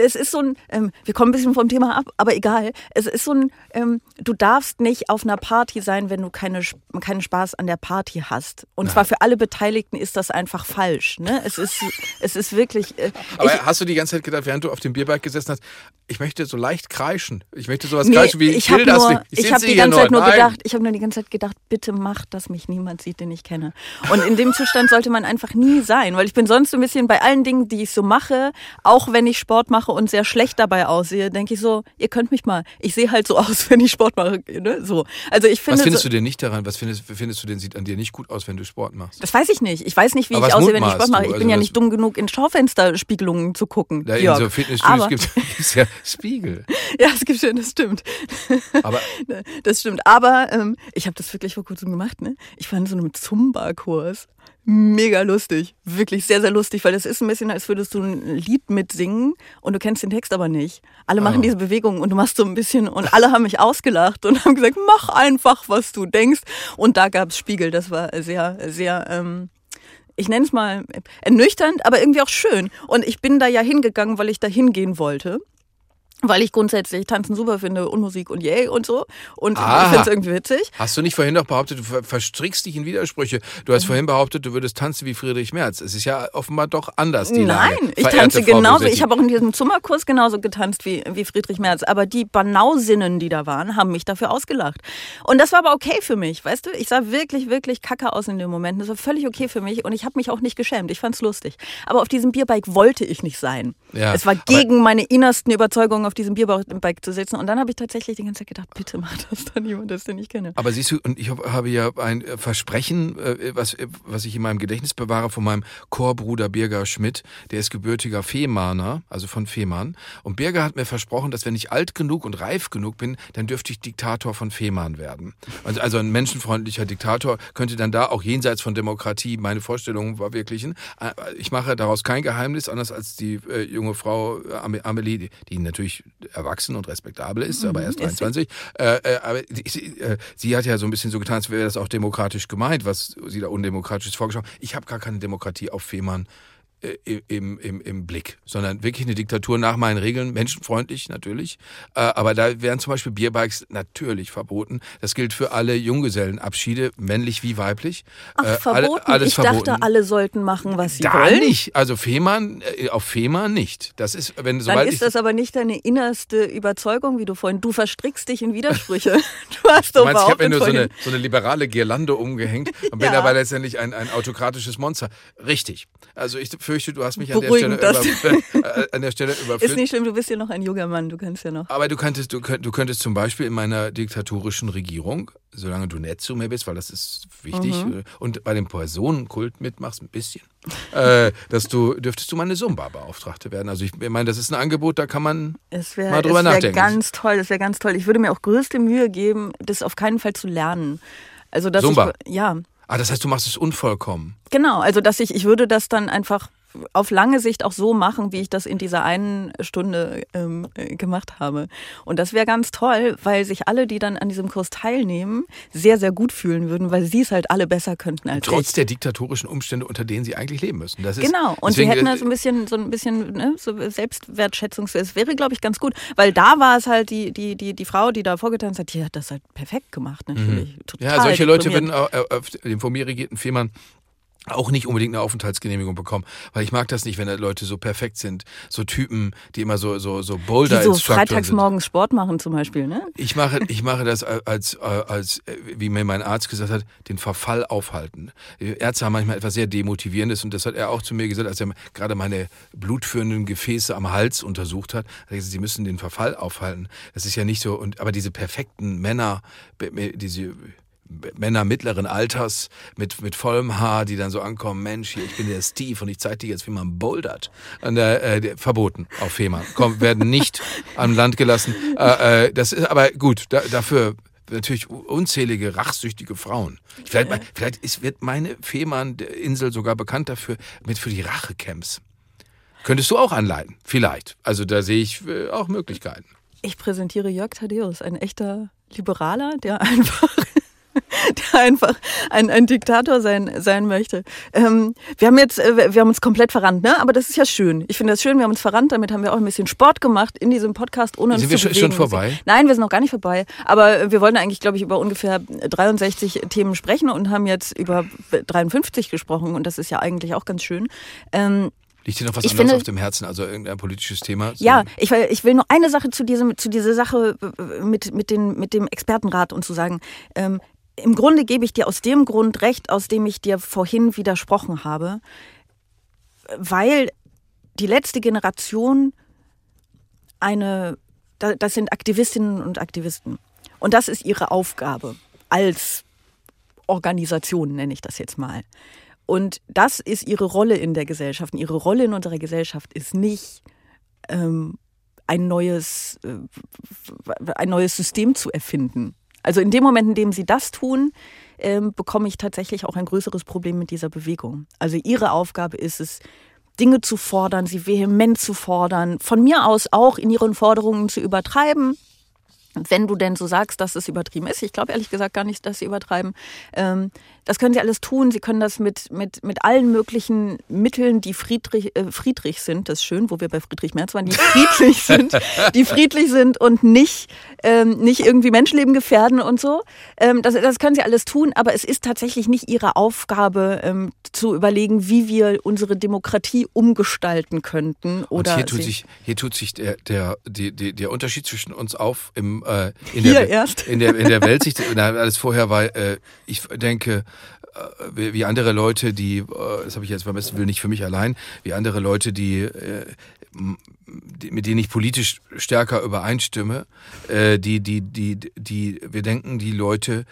es ist so ein, ähm, wir kommen ein bisschen vom Thema ab, aber egal. Es ist so ein, ähm, du darfst nicht auf einer Party sein, wenn du keine, keinen Spaß an der Party hast. Und Nein. zwar für alle Beteiligten ist das einfach falsch. Ne? Es, ist, es ist wirklich. Äh, aber ich, hast du die ganze Zeit gedacht, während du auf dem Bierberg gesessen hast, ich möchte so leicht kreischen. Ich möchte sowas nee, kreischen wie ich will das nicht. Ich, ich habe die ganze Zeit nur Nein. gedacht, ich habe nur die ganze Zeit gedacht, bitte mach, dass mich niemand sieht, den ich kenne. Und in dem Zustand sollte man einfach nie sein, weil ich bin sonst ein bisschen bei allen Dingen, die ich so mache, auch wenn ich Sport mache, mache und sehr schlecht dabei aussehe, denke ich so, ihr könnt mich mal. Ich sehe halt so aus, wenn ich Sport mache. Ne? So. Also ich finde Was findest so, du denn nicht daran? Was findest, findest du denn sieht an dir nicht gut aus, wenn du Sport machst? Das weiß ich nicht. Ich weiß nicht, wie Aber ich aussehe, wenn ich Sport mache. Ich Also bin ja was- nicht dumm genug, in Schaufensterspiegelungen zu gucken. Da in Jörg. so Fitnessstudios gibt es ja Spiegel. Ja, es gibt schon, das stimmt. Aber Das stimmt. Aber ähm, ich habe das wirklich vor kurzem gemacht. Ne? Ich war in so einem Zumba-Kurs. Mega lustig. Wirklich sehr, sehr lustig, weil das ist ein bisschen, als würdest du ein Lied mitsingen und du kennst den Text aber nicht. Alle machen Oh. diese Bewegungen und du machst so ein bisschen und alle haben mich ausgelacht und haben gesagt, mach einfach, was du denkst. Und da gab's Spiegel. Das war sehr, sehr. Ähm, ich nenne es mal ernüchternd, aber irgendwie auch schön. Und ich bin da ja hingegangen, weil ich da hingehen wollte. Weil ich grundsätzlich Tanzen super finde und Musik und yay und so. Und Aha. ich finde es irgendwie witzig. hast du nicht vorhin noch behauptet, du ver verstrickst dich in Widersprüche? Du Mhm. hast vorhin behauptet, du würdest tanzen wie Friedrich Merz. Es ist ja offenbar doch anders, die Lage. Nein, ich verehrte tanze Frau genauso. Ich habe auch in diesem Zimmerkurs genauso getanzt wie, wie Friedrich Merz. Aber die Banausinnen, die da waren, haben mich dafür ausgelacht. Und das war aber okay für mich, weißt du? Ich sah wirklich, wirklich kacke aus in dem Moment. Das war völlig okay für mich und ich habe mich auch nicht geschämt. Ich fand's lustig. Aber auf diesem Bierbike wollte ich nicht sein. Ja, es war gegen meine innersten Überzeugungen, auf diesem Bierbike zu sitzen. Und dann habe ich tatsächlich die ganze Zeit gedacht, bitte mach das dann jemand, das den ich kenne. Aber siehst du, und ich hab- habe ja ein äh, Versprechen, äh, was, äh, was ich in meinem Gedächtnis bewahre von meinem Chorbruder Birger Schmidt. Der ist gebürtiger Fehmarner, also von Fehmarn. Und Birger hat mir versprochen, dass wenn ich alt genug und reif genug bin, dann dürfte ich Diktator von Fehmarn werden. Also, also ein menschenfreundlicher Diktator könnte dann da auch jenseits von Demokratie meine Vorstellungen verwirklichen. Ich mache daraus kein Geheimnis, anders als die junge Frau Am- Amelie, die, die natürlich erwachsen und respektabel ist, aber erst ist sie. 23. Äh, äh, aber sie, äh, sie hat ja so ein bisschen so getan, als wäre das auch demokratisch gemeint, was sie da undemokratisch vorgeschlagen hat. Ich habe gar keine Demokratie auf Fehmarn im, im, im Blick, sondern wirklich eine Diktatur nach meinen Regeln, menschenfreundlich natürlich. Äh, aber da wären zum Beispiel Bierbikes natürlich verboten. Das gilt für alle Junggesellenabschiede, männlich wie weiblich. Ach, Äh, alle- verboten. alles ich verboten. dachte, alle sollten machen, was sie da wollen. nicht. Also Fehmarn, äh, auf Fehmarn nicht. Das ist, wenn Dann sobald ist ich, das aber nicht deine innerste Überzeugung, wie du vorhin. Du verstrickst dich in Widersprüche. Du hast Du doch meinst, ich habe mir nur so eine, so eine liberale Girlande umgehängt und bin Ja. aber letztendlich ein, ein autokratisches Monster. Richtig. Also ich fürchte, du hast mich an der, Stelle das. über, äh, an der Stelle überführt. Ist nicht schlimm, du bist ja noch ein junger Mann, du kannst ja noch. aber du könntest, du, könnt, du könntest zum Beispiel in meiner diktatorischen Regierung, solange du nett zu mir bist, weil das ist wichtig, Mhm. äh, und bei dem Personenkult mitmachst ein bisschen, äh, dass du, dürftest du meine Zumba-Beauftragte werden. Also ich meine, das ist ein Angebot, da kann man Es wäre mal drüber wär nachdenken. ganz toll, es wäre ganz toll. Ich würde mir auch größte Mühe geben, das auf keinen Fall zu lernen. Also dass Zumba? ich ja, Ah, das heißt, du machst es unvollkommen. genau, also dass ich ich würde das dann einfach auf lange Sicht auch so machen, wie ich das in dieser einen Stunde ähm, äh, gemacht habe. Und das wäre ganz toll, weil sich alle, die dann an diesem Kurs teilnehmen, sehr, sehr gut fühlen würden, weil sie es halt alle besser könnten als Trotz ich. der diktatorischen Umstände, unter denen sie eigentlich leben müssen. Das ist, Genau, und deswegen, sie hätten äh, das ein bisschen, so ein bisschen ne, so Selbstwertschätzung. Es wäre, glaube ich, ganz gut, weil da war es halt die, die, die, die Frau, die da vorgetanzt hat, die hat das halt perfekt gemacht, natürlich. Total Mhm. Ja, solche Leute würden äh, auf dem von mir regierten Fehmarn auch nicht unbedingt eine Aufenthaltsgenehmigung bekommen, weil ich mag das nicht, wenn da Leute so perfekt sind, so Typen, die immer so so so Boulder die so freitags sind. morgens Sport machen zum Beispiel, ne? Ich mache ich mache das als als wie mir mein Arzt gesagt hat, den Verfall aufhalten. Ärzte haben manchmal etwas sehr demotivierendes und das hat er auch zu mir gesagt, als er gerade meine blutführenden Gefäße am Hals untersucht hat. Er hat gesagt, sie müssen den Verfall aufhalten. Das ist ja nicht so und aber diese perfekten Männer, diese Männer mittleren Alters mit, mit vollem Haar, die dann so ankommen, Mensch, hier, ich bin der Steve und ich zeige dir jetzt, wie man bouldert. Und, äh, äh, verboten auf Fehmarn. Komm, werden nicht am Land gelassen. Äh, äh, das ist aber gut, da, dafür natürlich unzählige rachsüchtige Frauen. Vielleicht, vielleicht ist, wird meine Fehmarn-Insel sogar bekannt dafür, mit für die Rachecamps. Könntest du auch anleiten, vielleicht. Also da sehe ich äh, auch Möglichkeiten. Ich präsentiere Jörg Thaddeus, ein echter Liberaler, der einfach, der einfach ein, ein Diktator sein, sein möchte. Ähm, wir haben jetzt, äh, wir haben uns komplett verrannt, ne? Aber das ist ja schön. Ich finde das schön, wir haben uns verrannt, damit haben wir auch ein bisschen Sport gemacht in diesem Podcast, ohne uns Sind wir zu schon- bewegen. schon vorbei? Nein, wir sind noch gar nicht vorbei. Aber wir wollen eigentlich, glaube ich, über ungefähr 63 Themen sprechen und haben jetzt über 53 gesprochen und das ist ja eigentlich auch ganz schön. Ähm, Liegt dir noch was Ich anderes finde- auf dem Herzen, also irgendein politisches Thema? So- ja, ich, will- ich will nur eine Sache zu, diesem, zu dieser Sache äh, mit, mit, den, mit dem Expertenrat und zu sagen, ähm, im Grunde gebe ich dir aus dem Grund recht, aus dem ich dir vorhin widersprochen habe, weil die letzte Generation eine, das sind Aktivistinnen und Aktivisten. Und das ist ihre Aufgabe als Organisation, nenne ich das jetzt mal. Und das ist ihre Rolle in der Gesellschaft. Und ihre Rolle in unserer Gesellschaft ist nicht ähm, ein neues, äh, ein neues System zu erfinden. Also in dem Moment, in dem sie das tun, ähm, bekomme ich tatsächlich auch ein größeres Problem mit dieser Bewegung. Also ihre Aufgabe ist es, Dinge zu fordern, sie vehement zu fordern, von mir aus auch in ihren Forderungen zu übertreiben, wenn du denn so sagst, dass es übertrieben ist, ich glaube ehrlich gesagt gar nicht, dass sie übertreiben, ähm, das können sie alles tun. Sie können das mit, mit, mit allen möglichen Mitteln, die friedrich, äh, friedrich sind, das ist schön, wo wir bei Friedrich Merz waren, die friedlich sind, die friedlich sind und nicht, ähm, nicht irgendwie Menschenleben gefährden und so. Ähm, das, das können sie alles tun, aber es ist tatsächlich nicht ihre Aufgabe, ähm, zu überlegen, wie wir unsere Demokratie umgestalten könnten. Oder und hier tut sich, hier tut sich der, der, der, der Unterschied zwischen uns auf im, äh, in, hier der, erst. in der in der Weltsicht. alles vorher war, äh, ich denke, äh, wie andere Leute, die, äh, das habe ich jetzt beim besten Willen nicht für mich allein, wie andere Leute, die, äh, mit denen ich politisch stärker übereinstimme, die, die, die, die, wir denken, die Leute,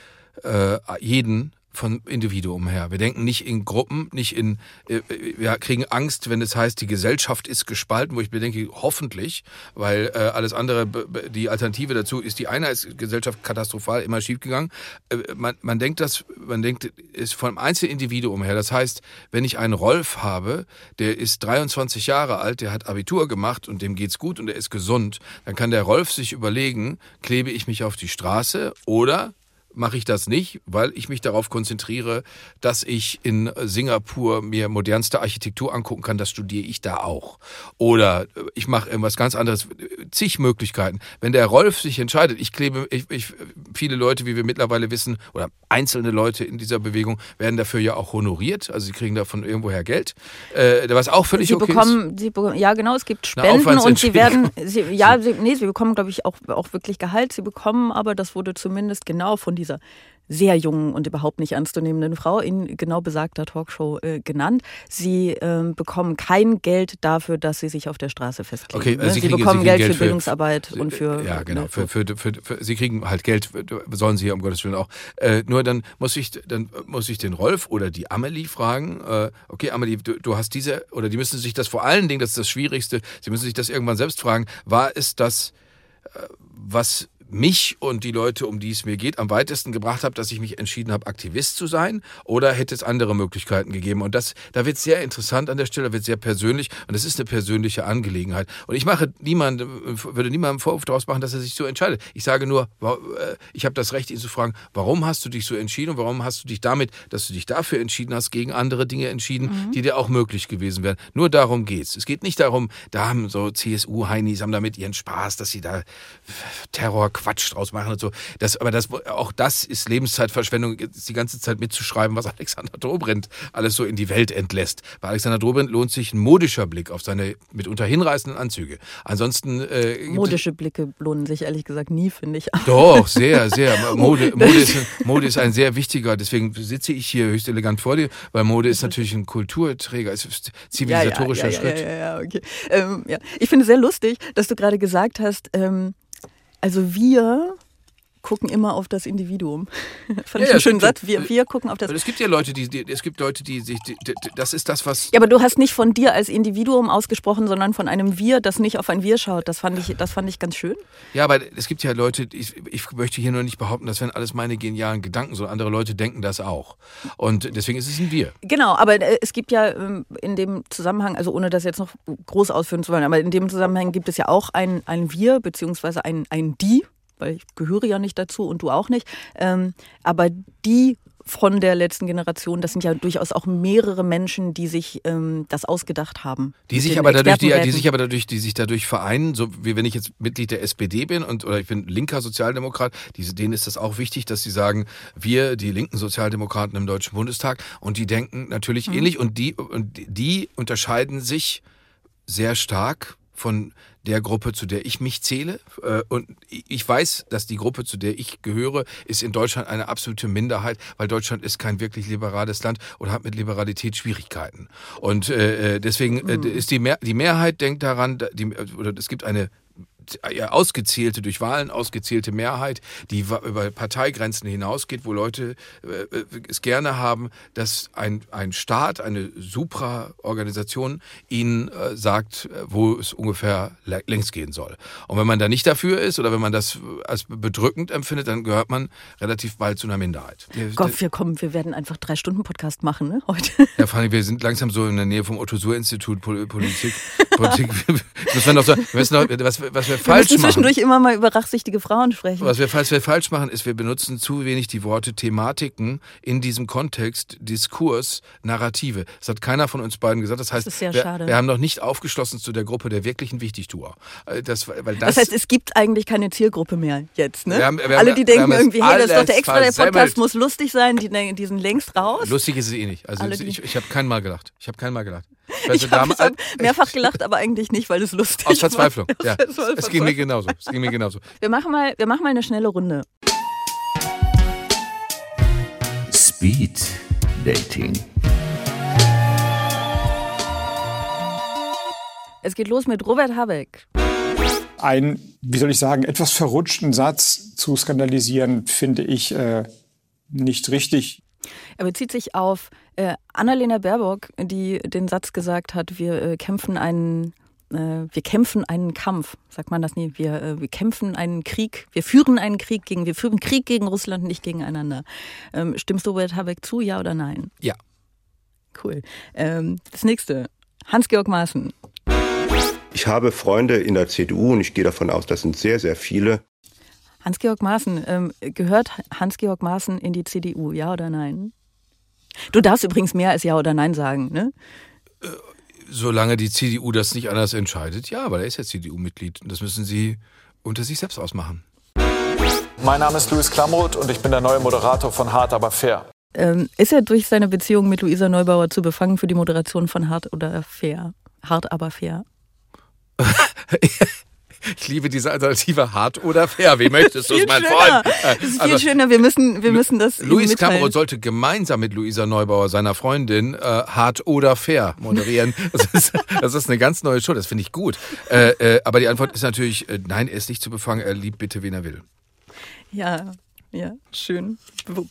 jeden von Individuum her. Wir denken nicht in Gruppen, nicht in, äh, wir kriegen Angst, wenn es heißt, die Gesellschaft ist gespalten, wo ich mir denke, hoffentlich, weil äh, alles andere, die Alternative dazu ist, die Einheitsgesellschaft katastrophal immer schiefgegangen. Äh, man, man denkt das, man denkt, ist vom Einzelindividuum her. Das heißt, wenn ich einen Rolf habe, der ist 23 Jahre alt, der hat Abitur gemacht und dem geht's gut und er ist gesund, dann kann der Rolf sich überlegen, klebe ich mich auf die Straße oder mache ich das nicht, weil ich mich darauf konzentriere, dass ich in Singapur mir modernste Architektur angucken kann. Das studiere ich da auch. Oder ich mache irgendwas ganz anderes. Zig Möglichkeiten. Wenn der Rolf sich entscheidet, ich klebe, ich, ich, viele Leute, wie wir mittlerweile wissen, oder einzelne Leute in dieser Bewegung werden dafür ja auch honoriert. Also sie kriegen davon irgendwoher Geld, äh, was auch völlig sie okay bekommen, ist. Sie bekommen, ja, genau, es gibt Spenden und sie werden, sie, ja, sie, nee, sie bekommen, glaube ich, auch, auch wirklich Gehalt. Sie bekommen aber, das wurde zumindest genau von dieser sehr jungen und überhaupt nicht ernstzunehmenden Frau in genau besagter Talkshow äh, genannt. Sie ähm, bekommen kein Geld dafür, dass sie sich auf der Straße festlegen. Okay, also ne? sie, sie kriegen, bekommen sie Geld, Geld für, Bildungsarbeit und für. Ja, genau. Ne, für, für, für, für, sie kriegen halt Geld, sollen sie ja um Gottes Willen auch. Äh, nur dann muss ich, dann muss ich den Rolf oder die Amelie fragen, äh, okay, Amelie, du, du hast diese, oder die müssen sich das vor allen Dingen, das ist das Schwierigste, sie müssen sich das irgendwann selbst fragen, war es das, äh, was mich und die Leute, um die es mir geht, am weitesten gebracht habe, dass ich mich entschieden habe, Aktivist zu sein? Oder hätte es andere Möglichkeiten gegeben? Und das, da wird sehr interessant an der Stelle, wird sehr persönlich und es ist eine persönliche Angelegenheit. Und ich mache niemandem, würde niemandem Vorwurf daraus machen, dass er sich so entscheidet. Ich sage nur, äh, ich habe das Recht, ihn zu fragen, warum hast du dich so entschieden und warum hast du dich damit, dass du dich dafür entschieden hast, gegen andere Dinge entschieden, mhm. die dir auch möglich gewesen wären. Nur darum geht's. Es geht nicht darum, da haben so CSU-Heinis haben damit ihren Spaß, dass sie da Terror Quatsch draus machen und so. Das, aber das, auch das ist Lebenszeitverschwendung, die ganze Zeit mitzuschreiben, was Alexander Dobrindt alles so in die Welt entlässt. Bei Alexander Dobrindt lohnt sich ein modischer Blick auf seine mitunter hinreißenden Anzüge. Ansonsten. Äh, Modische Blicke lohnen sich ehrlich gesagt nie, finde ich. Doch, sehr, sehr. Mode, Mode, ist, Mode ist ein sehr wichtiger, deswegen sitze ich hier höchst elegant vor dir, weil Mode ist natürlich ein Kulturträger, es ist zivilisatorischer ja, ja, ja, Schritt. Ja, ja, ja, okay. Ähm, ja. Ich finde es sehr lustig, dass du gerade gesagt hast, ähm, also wir gucken immer auf das Individuum. Fand ja, ich einen schönen Satz. Wir, wir gucken auf das. Es gibt ja Leute, die, die es gibt Leute, die sich, das ist das, was. Ja, aber du hast nicht von dir als Individuum ausgesprochen, sondern von einem Wir, das nicht auf ein Wir schaut. Das fand ich, das fand ich ganz schön. Ja, aber es gibt ja Leute, ich, ich möchte hier nur nicht behaupten, das wären alles meine genialen Gedanken, sondern andere Leute denken das auch. Und deswegen ist es ein Wir. Genau, aber äh, es gibt ja ähm, in dem Zusammenhang, also ohne das jetzt noch groß ausführen zu wollen, aber in dem Zusammenhang gibt es ja auch ein, ein Wir, beziehungsweise ein, ein Die weil ich gehöre ja nicht dazu und du auch nicht. Ähm, aber die von der letzten Generation, das sind ja durchaus auch mehrere Menschen, die sich ähm, das ausgedacht haben. Die sich aber dadurch, die, die, sich aber dadurch, die sich dadurch vereinen, so wie wenn ich jetzt Mitglied der SPD bin und oder ich bin linker Sozialdemokrat, diese, denen ist das auch wichtig, dass sie sagen, wir, die linken Sozialdemokraten im Deutschen Bundestag, und die denken natürlich mhm. ähnlich und die, und die unterscheiden sich sehr stark von der Gruppe, zu der ich mich zähle. Äh, und ich weiß, dass die Gruppe, zu der ich gehöre, ist in Deutschland eine absolute Minderheit, weil Deutschland ist kein wirklich liberales Land und hat mit Liberalität Schwierigkeiten. Und äh, äh, deswegen mhm. ist die, Mehr die Mehrheit denkt daran, die, oder es gibt eine ausgezählte, durch Wahlen ausgezählte Mehrheit, die über Parteigrenzen hinausgeht, wo Leute äh, äh, es gerne haben, dass ein, ein Staat, eine Supra-Organisation ihnen äh, sagt, wo es ungefähr längs gehen soll. Und wenn man da nicht dafür ist oder wenn man das als bedrückend empfindet, dann gehört man relativ bald zu einer Minderheit. Gott, wir kommen, wir werden einfach drei Stunden Podcast machen, ne, heute. Ja, vor allem, wir sind langsam so in der Nähe vom Otto-Suhr-Institut Politik. Politik. müssen wir noch so, wir müssen noch, was, was wir, falsch machen. zwischendurch immer mal über rachsichtige Frauen sprechen. Was wir, was wir falsch machen, ist, wir benutzen zu wenig die Worte Thematiken in diesem Kontext, Diskurs, Narrative. Das hat keiner von uns beiden gesagt. Das heißt, das ist sehr wir, wir haben noch nicht aufgeschlossen zu der Gruppe der wirklichen Wichtigtuer. Äh, das, weil das, das heißt, es gibt eigentlich keine Zielgruppe mehr jetzt, ne? Wir haben, wir Alle, die denken irgendwie, hey, das ist doch der extra, der. Podcast muss lustig sein, die, die sind längst raus. Lustig ist es eh nicht. Also Alle, ich, ich habe kein Mal gelacht. Ich habe kein Mal gelacht. Ich habe hab mehrfach gelacht, aber eigentlich nicht, weil es lustig Aus Verzweiflung. war. Ja. Es ging mir genauso. Es ging mir genauso. Wir machen mal, wir machen mal eine schnelle Runde. Speed Dating. Es geht los mit Robert Habeck. Einen, wie soll ich sagen, etwas verrutschten Satz zu skandalisieren, finde ich äh, nicht richtig. Er bezieht sich auf äh, Annalena Baerbock, die den Satz gesagt hat, wir äh, kämpfen einen wir kämpfen einen Kampf, sagt man das nie, wir, äh, wir kämpfen einen Krieg, wir führen einen Krieg gegen, wir führen Krieg gegen Russland, nicht gegeneinander. Ähm, stimmst du Robert Habeck zu, ja oder nein? Ja. Cool. Ähm, das nächste, Hans-Georg Maaßen. Ich habe Freunde in der CDU und ich gehe davon aus, das sind sehr, sehr viele. Hans-Georg Maaßen, ähm, gehört Hans-Georg Maaßen in die CDU, ja oder nein? Du darfst übrigens mehr als ja oder nein sagen, ne? Solange die CDU das nicht anders entscheidet, ja, weil er ist ja CDU-Mitglied. Und das müssen sie unter sich selbst ausmachen. Mein Name ist Luis Klamroth und ich bin der neue Moderator von Hart aber fair. Ähm, ist er durch seine Beziehung mit Luisa Neubauer zu befangen für die Moderation von Hart oder fair? Hart aber fair. Ich liebe diese Alternative hart oder fair. Wie möchtest du es, mein Freund? Das ist viel also, schöner. Wir müssen, wir müssen das. Luis Kamroth sollte gemeinsam mit Luisa Neubauer, seiner Freundin, äh, hart oder fair moderieren. Das ist, das ist eine ganz neue Show. Das finde ich gut. Äh, äh, aber die Antwort ist natürlich, äh, nein, er ist nicht zu befangen. Er liebt bitte, wen er will. Ja, ja, schön.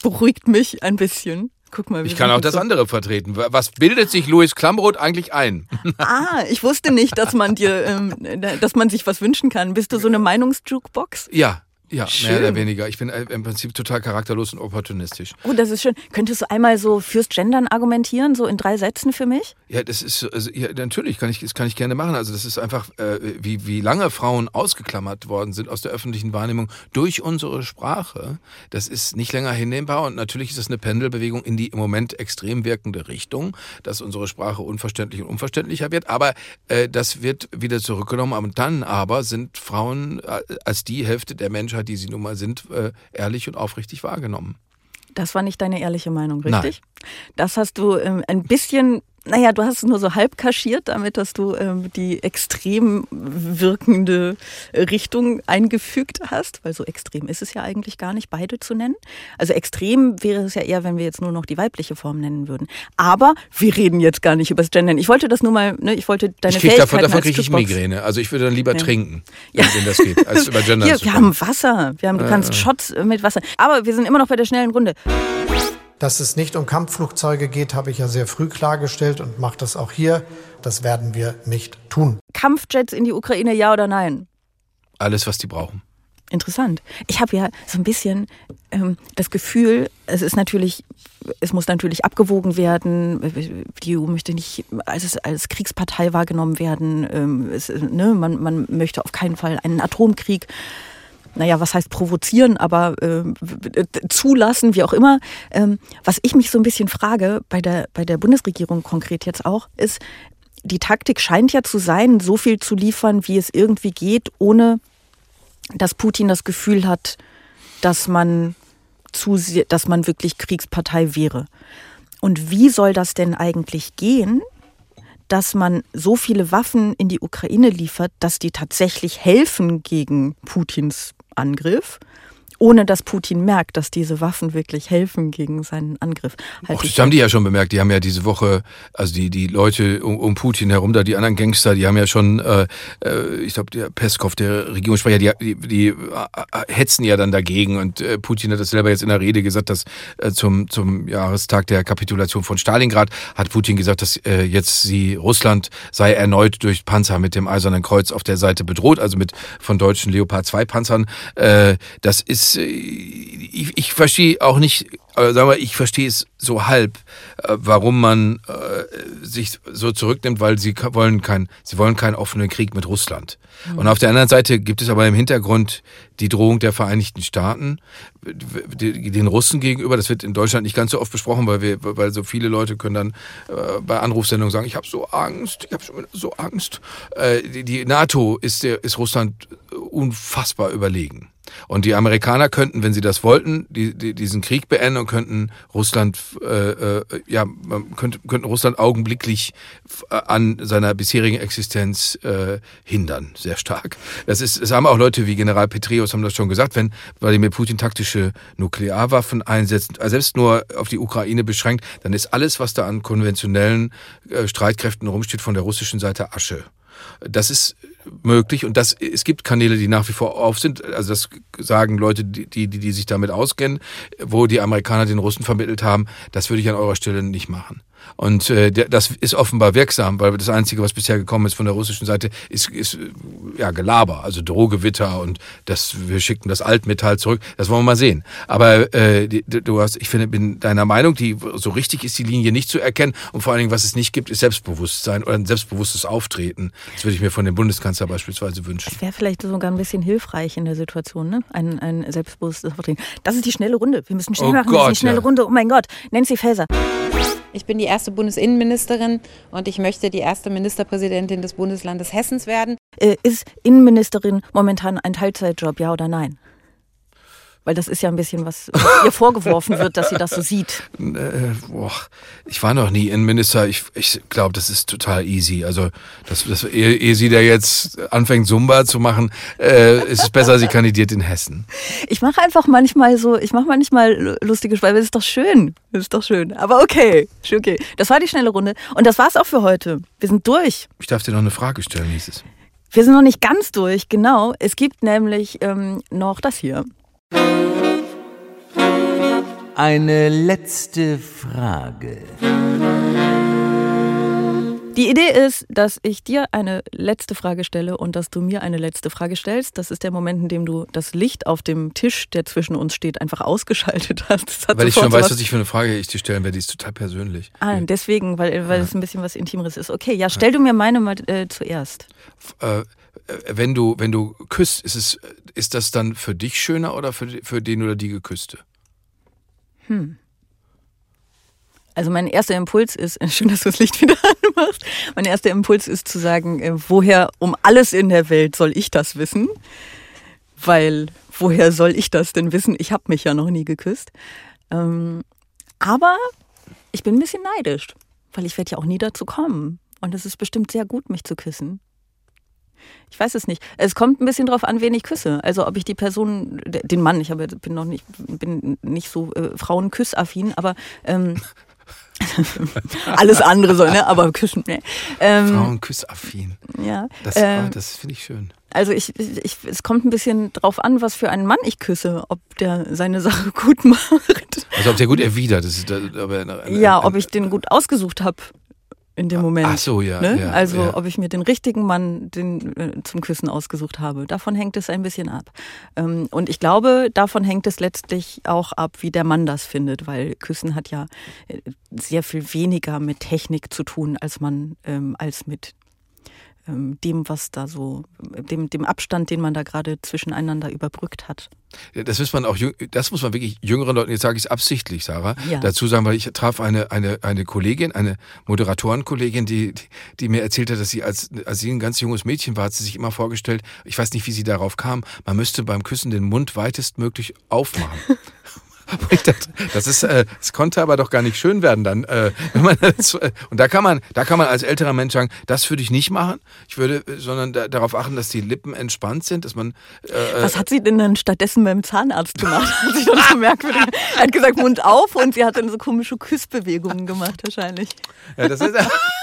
Beruhigt mich ein bisschen. Guck mal, ich kann auch das so andere vertreten. Was bildet sich Louis Klamroth eigentlich ein? Ah, ich wusste nicht, dass man dir, ähm, dass man sich was wünschen kann. Bist du so eine Meinungsjukebox? Ja, ja, schön. mehr oder weniger. Ich bin äh, im Prinzip total charakterlos und opportunistisch. Oh, das ist schön. Könntest du einmal so fürs Gendern argumentieren, so in drei Sätzen für mich? Ja, das ist also, ja, natürlich kann ich das kann ich gerne machen. Also das ist einfach äh, wie wie lange Frauen ausgeklammert worden sind aus der öffentlichen Wahrnehmung durch unsere Sprache. Das ist nicht länger hinnehmbar und natürlich ist es eine Pendelbewegung in die im Moment extrem wirkende Richtung, dass unsere Sprache unverständlich und unverständlicher wird. Aber äh, das wird wieder zurückgenommen. Und dann aber sind Frauen äh, als die Hälfte der Menschheit die sie nun mal sind, äh, ehrlich und aufrichtig wahrgenommen. Das war nicht deine ehrliche Meinung, richtig? Nein. Das hast du ähm, ein bisschen naja, du hast es nur so halb kaschiert, damit dass du ähm, die extrem wirkende Richtung eingefügt hast, weil so extrem ist es ja eigentlich gar nicht, beide zu nennen. Also extrem wäre es ja eher, wenn wir jetzt nur noch die weibliche Form nennen würden. Aber wir reden jetzt gar nicht über das Gendern. Ich wollte das nur mal, ne, ich wollte deine ich krieg Davon, davon kriege ich Migräne. Also ich würde dann lieber ja. trinken, ja. wenn das geht, als über Gendern Hier, zu Wir haben Wasser. Wir haben, du kannst Shots mit Wasser. Aber wir sind immer noch bei der schnellen Runde. Dass es nicht um Kampfflugzeuge geht, habe ich ja sehr früh klargestellt und mache das auch hier. Das werden wir nicht tun. Kampfjets in die Ukraine, ja oder nein? Alles, was die brauchen. Interessant. Ich habe ja so ein bisschen ähm, das Gefühl, es ist natürlich, es muss natürlich abgewogen werden. Die EU möchte nicht als, als Kriegspartei wahrgenommen werden. Ähm, es, ne, man, man möchte auf keinen Fall einen Atomkrieg naja, was heißt provozieren, aber äh, zulassen, wie auch immer. Ähm, was ich mich so ein bisschen frage, bei der, bei der Bundesregierung konkret jetzt auch, ist, die Taktik scheint ja zu sein, so viel zu liefern, wie es irgendwie geht, ohne dass Putin das Gefühl hat, dass man zu, dass man wirklich Kriegspartei wäre. Und wie soll das denn eigentlich gehen, dass man so viele Waffen in die Ukraine liefert, dass die tatsächlich helfen gegen Putins Angriff ohne dass Putin merkt, dass diese Waffen wirklich helfen gegen seinen Angriff. Halt Och, das haben die ja schon bemerkt. Die haben ja diese Woche, also die, die Leute um, um Putin herum, da die anderen Gangster, die haben ja schon, äh, äh ich glaube, der Peskov, der Regierungssprecher, die, die, die äh, hetzen ja dann dagegen. Und äh, Putin hat das selber jetzt in der Rede gesagt, dass äh, zum, zum Jahrestag der Kapitulation von Stalingrad hat Putin gesagt, dass äh, jetzt sie Russland sei erneut durch Panzer mit dem Eisernen Kreuz auf der Seite bedroht, also mit von deutschen Leopard 2 Panzern. Äh, das ist, äh, ich, ich verstehe auch nicht, äh, sagen wir, ich verstehe es so halb, äh, warum man äh, sich so zurücknimmt, weil sie wollen kein, sie wollen keinen offenen Krieg mit Russland. Mhm. Und auf der anderen Seite gibt es aber im Hintergrund die Drohung der Vereinigten Staaten den Russen gegenüber. Das wird in Deutschland nicht ganz so oft besprochen, weil wir, weil so viele Leute können dann äh, bei Anrufsendungen sagen, ich habe so Angst, ich habe so Angst. Äh, die, NATO ist, ist Russland unfassbar überlegen. Und die Amerikaner könnten, wenn sie das wollten, die, die, diesen Krieg beenden und könnten Russland, äh, äh, ja, könnte, könnten Russland augenblicklich an seiner bisherigen Existenz äh, hindern, sehr stark. Das ist, es haben auch Leute wie General Petraeus haben das schon gesagt, wenn Wladimir Putin taktische Nuklearwaffen einsetzt, also selbst nur auf die Ukraine beschränkt, dann ist alles, was da an konventionellen äh, Streitkräften rumsteht, von der russischen Seite Asche. Das ist möglich und das, es gibt Kanäle, die nach wie vor auf sind. Also das sagen Leute, die, die, die sich damit auskennen, wo die Amerikaner den Russen vermittelt haben. Das würde ich an eurer Stelle nicht machen. Und äh, das ist offenbar wirksam, weil das Einzige, was bisher gekommen ist von der russischen Seite, ist, ist ja Gelaber, also Drohgewitter und das, wir schicken das Altmetall zurück. Das wollen wir mal sehen. Aber äh, du hast, ich finde, bin deiner Meinung, die so richtig ist die Linie nicht zu erkennen. Und vor allen Dingen, was es nicht gibt, ist Selbstbewusstsein oder ein selbstbewusstes Auftreten. Das würde ich mir von dem Bundeskanzler beispielsweise wünschen. Das wäre vielleicht sogar ein bisschen hilfreich in der Situation, ne? Ein, ein selbstbewusstes Auftreten. Das ist die schnelle Runde. Wir müssen schnell oh machen. Gott, das ist die schnelle ja. Runde. Oh mein Gott. Nancy Faeser. Ich bin die erste Bundesinnenministerin und ich möchte die erste Ministerpräsidentin des Bundeslandes Hessens werden. Äh, ist Innenministerin momentan ein Teilzeitjob, ja oder nein? Weil das ist ja ein bisschen, was, ihr vorgeworfen wird, dass sie das so sieht. Äh, boah, ich war noch nie Innenminister. Ich, ich glaube, das ist total easy. Also, das, das, ehe, ehe sie da jetzt anfängt, Zumba zu machen, äh, ist es besser, sie kandidiert in Hessen. Ich mache einfach manchmal so, ich mache manchmal lustige Speise. Das ist doch schön. Das ist doch schön. Aber okay, okay. Das war die schnelle Runde. Und das war's auch für heute. Wir sind durch. Ich darf dir noch eine Frage stellen, hieß es. Wir sind noch nicht ganz durch, genau. Es gibt nämlich ähm, noch das hier. Eine letzte Frage. Die Idee ist, dass ich dir eine letzte Frage stelle und dass du mir eine letzte Frage stellst. Das ist der Moment, in dem du das Licht auf dem Tisch, der zwischen uns steht, einfach ausgeschaltet hast. Weil ich schon weiß, was ich für eine Frage ich dir stellen werde. Die ist total persönlich. Ah, deswegen, weil, weil ja. es ein bisschen was Intimeres ist. Okay, ja, stell du mir meine mal äh, zuerst. Äh, wenn du, wenn du küsst, ist, es, ist das dann für dich schöner oder für, für den oder die Geküsste? Hm. Also mein erster Impuls ist, schön, dass du das Licht wieder anmachst. Mein erster Impuls ist zu sagen, äh, woher um alles in der Welt soll ich das wissen? Weil woher soll ich das denn wissen? Ich habe mich ja noch nie geküsst. Ähm, aber ich bin ein bisschen neidisch, weil ich werde ja auch nie dazu kommen. Und es ist bestimmt sehr gut, mich zu küssen. Ich weiß es nicht. Es kommt ein bisschen drauf an, wen ich küsse. Also ob ich die Person, den Mann, ich habe, bin noch nicht, bin nicht so äh, Frauenküssaffin, aber ähm, alles andere so, ne? Aber küssen, ne? Ähm, Frauenküssaffin. Ja. Das, ähm, das finde ich schön. Also ich, ich, es kommt ein bisschen drauf an, was für einen Mann ich küsse, ob der seine Sache gut macht. Also ob der gut erwidert. Das ist, aber, ja, ob ich den gut ausgesucht habe in dem Moment. Ach so, ja. Ne? ja also, ja. ob ich mir den richtigen Mann den, äh, zum Küssen ausgesucht habe. Davon hängt es ein bisschen ab. Ähm, und ich glaube, davon hängt es letztlich auch ab, wie der Mann das findet, weil Küssen hat ja äh, sehr viel weniger mit Technik zu tun, als man ähm, als mit dem, was da so, dem, dem Abstand, den man da gerade zwischeneinander überbrückt hat. Das muss man auch, das muss man wirklich jüngeren Leuten, jetzt sage ich es absichtlich, Sarah, ja. dazu sagen, weil ich traf eine, eine, eine Kollegin, eine Moderatorenkollegin, die, die, die mir erzählt hat, dass sie als, als sie ein ganz junges Mädchen war, hat sie sich immer vorgestellt, ich weiß nicht, wie sie darauf kam, man müsste beim Küssen den Mund weitestmöglich aufmachen. Ich dachte, das ist, äh, das konnte aber doch gar nicht schön werden dann. Äh, das, äh, und da kann man, da kann man als älterer Mensch sagen, das würde ich nicht machen. Ich würde, äh, sondern da, darauf achten, dass die Lippen entspannt sind, dass man. Äh, Was hat sie denn dann stattdessen beim Zahnarzt gemacht? hat sich dann so merkwürdig. Er hat gesagt Mund auf und sie hat dann so komische Küssbewegungen gemacht wahrscheinlich. Ja, das ist.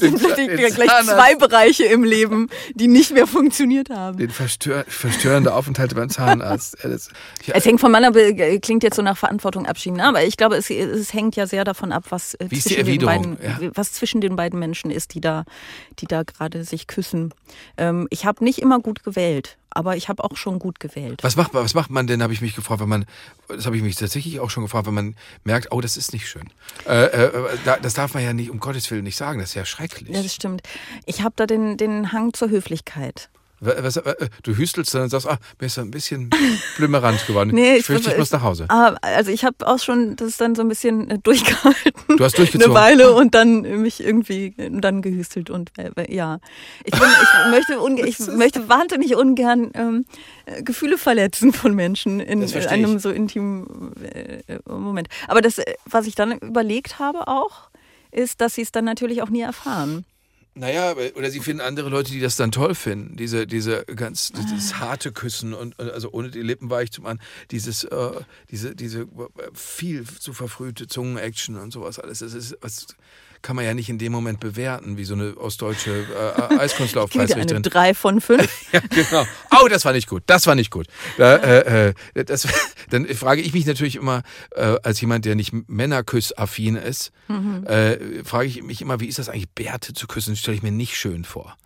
Den, sind den gleich zwei Bereiche im Leben, die nicht mehr funktioniert haben. Den verstör, verstörende Aufenthalte beim Zahnarzt. Ich, es hängt von meiner, klingt jetzt so nach Verantwortung abschieben, ne? aber ich glaube, es, es, hängt ja sehr davon ab, was, Wie zwischen den beiden, ja. was zwischen den beiden Menschen ist, die da, die da gerade sich küssen. Ähm, ich habe nicht immer gut gewählt aber ich habe auch schon gut gewählt. Was macht, was macht man denn, habe ich mich gefragt, wenn man, das habe ich mich tatsächlich auch schon gefragt, wenn man merkt, oh, das ist nicht schön. Äh, äh, das darf man ja nicht, um Gottes Willen nicht sagen, das ist ja schrecklich. Ja, das stimmt. Ich habe da den, den Hang zur Höflichkeit. Was, äh, du hüstelst dann und sagst, ah, mir ist ein bisschen blümerant geworden. nee, ich, fürchte, ich muss nach Hause. Ah, also ich habe auch schon das dann so ein bisschen äh, durchgehalten. Du hast durchgezogen. Eine Weile und dann mich irgendwie dann gehüstelt und äh, ja. Ich, bin, ich möchte, ich möchte wahnsinnig ungern ähm, Gefühle verletzen von Menschen in, in einem so intimen äh, Moment. Aber das, was ich dann überlegt habe auch, ist, dass sie es dann natürlich auch nie erfahren. Naja, oder sie finden andere Leute, die das dann toll finden. Diese, diese ganz, dieses ah. harte Küssen und also ohne die Lippen weich zu machen, dieses, äh, diese, diese viel zu verfrühte Zungen-Action und sowas alles. Das ist was kann man ja nicht in dem Moment bewerten, wie so eine ostdeutsche äh, Eiskunstlaufpreisrichterin. Eine drei von fünf. ja, genau. Oh, das war nicht gut. Das war nicht gut. Da, äh, äh, das, dann frage ich mich natürlich immer, äh, als jemand, der nicht Männerküssaffin ist, mhm. äh, frage ich mich immer, wie ist das eigentlich, Bärte zu küssen? Das stelle ich mir nicht schön vor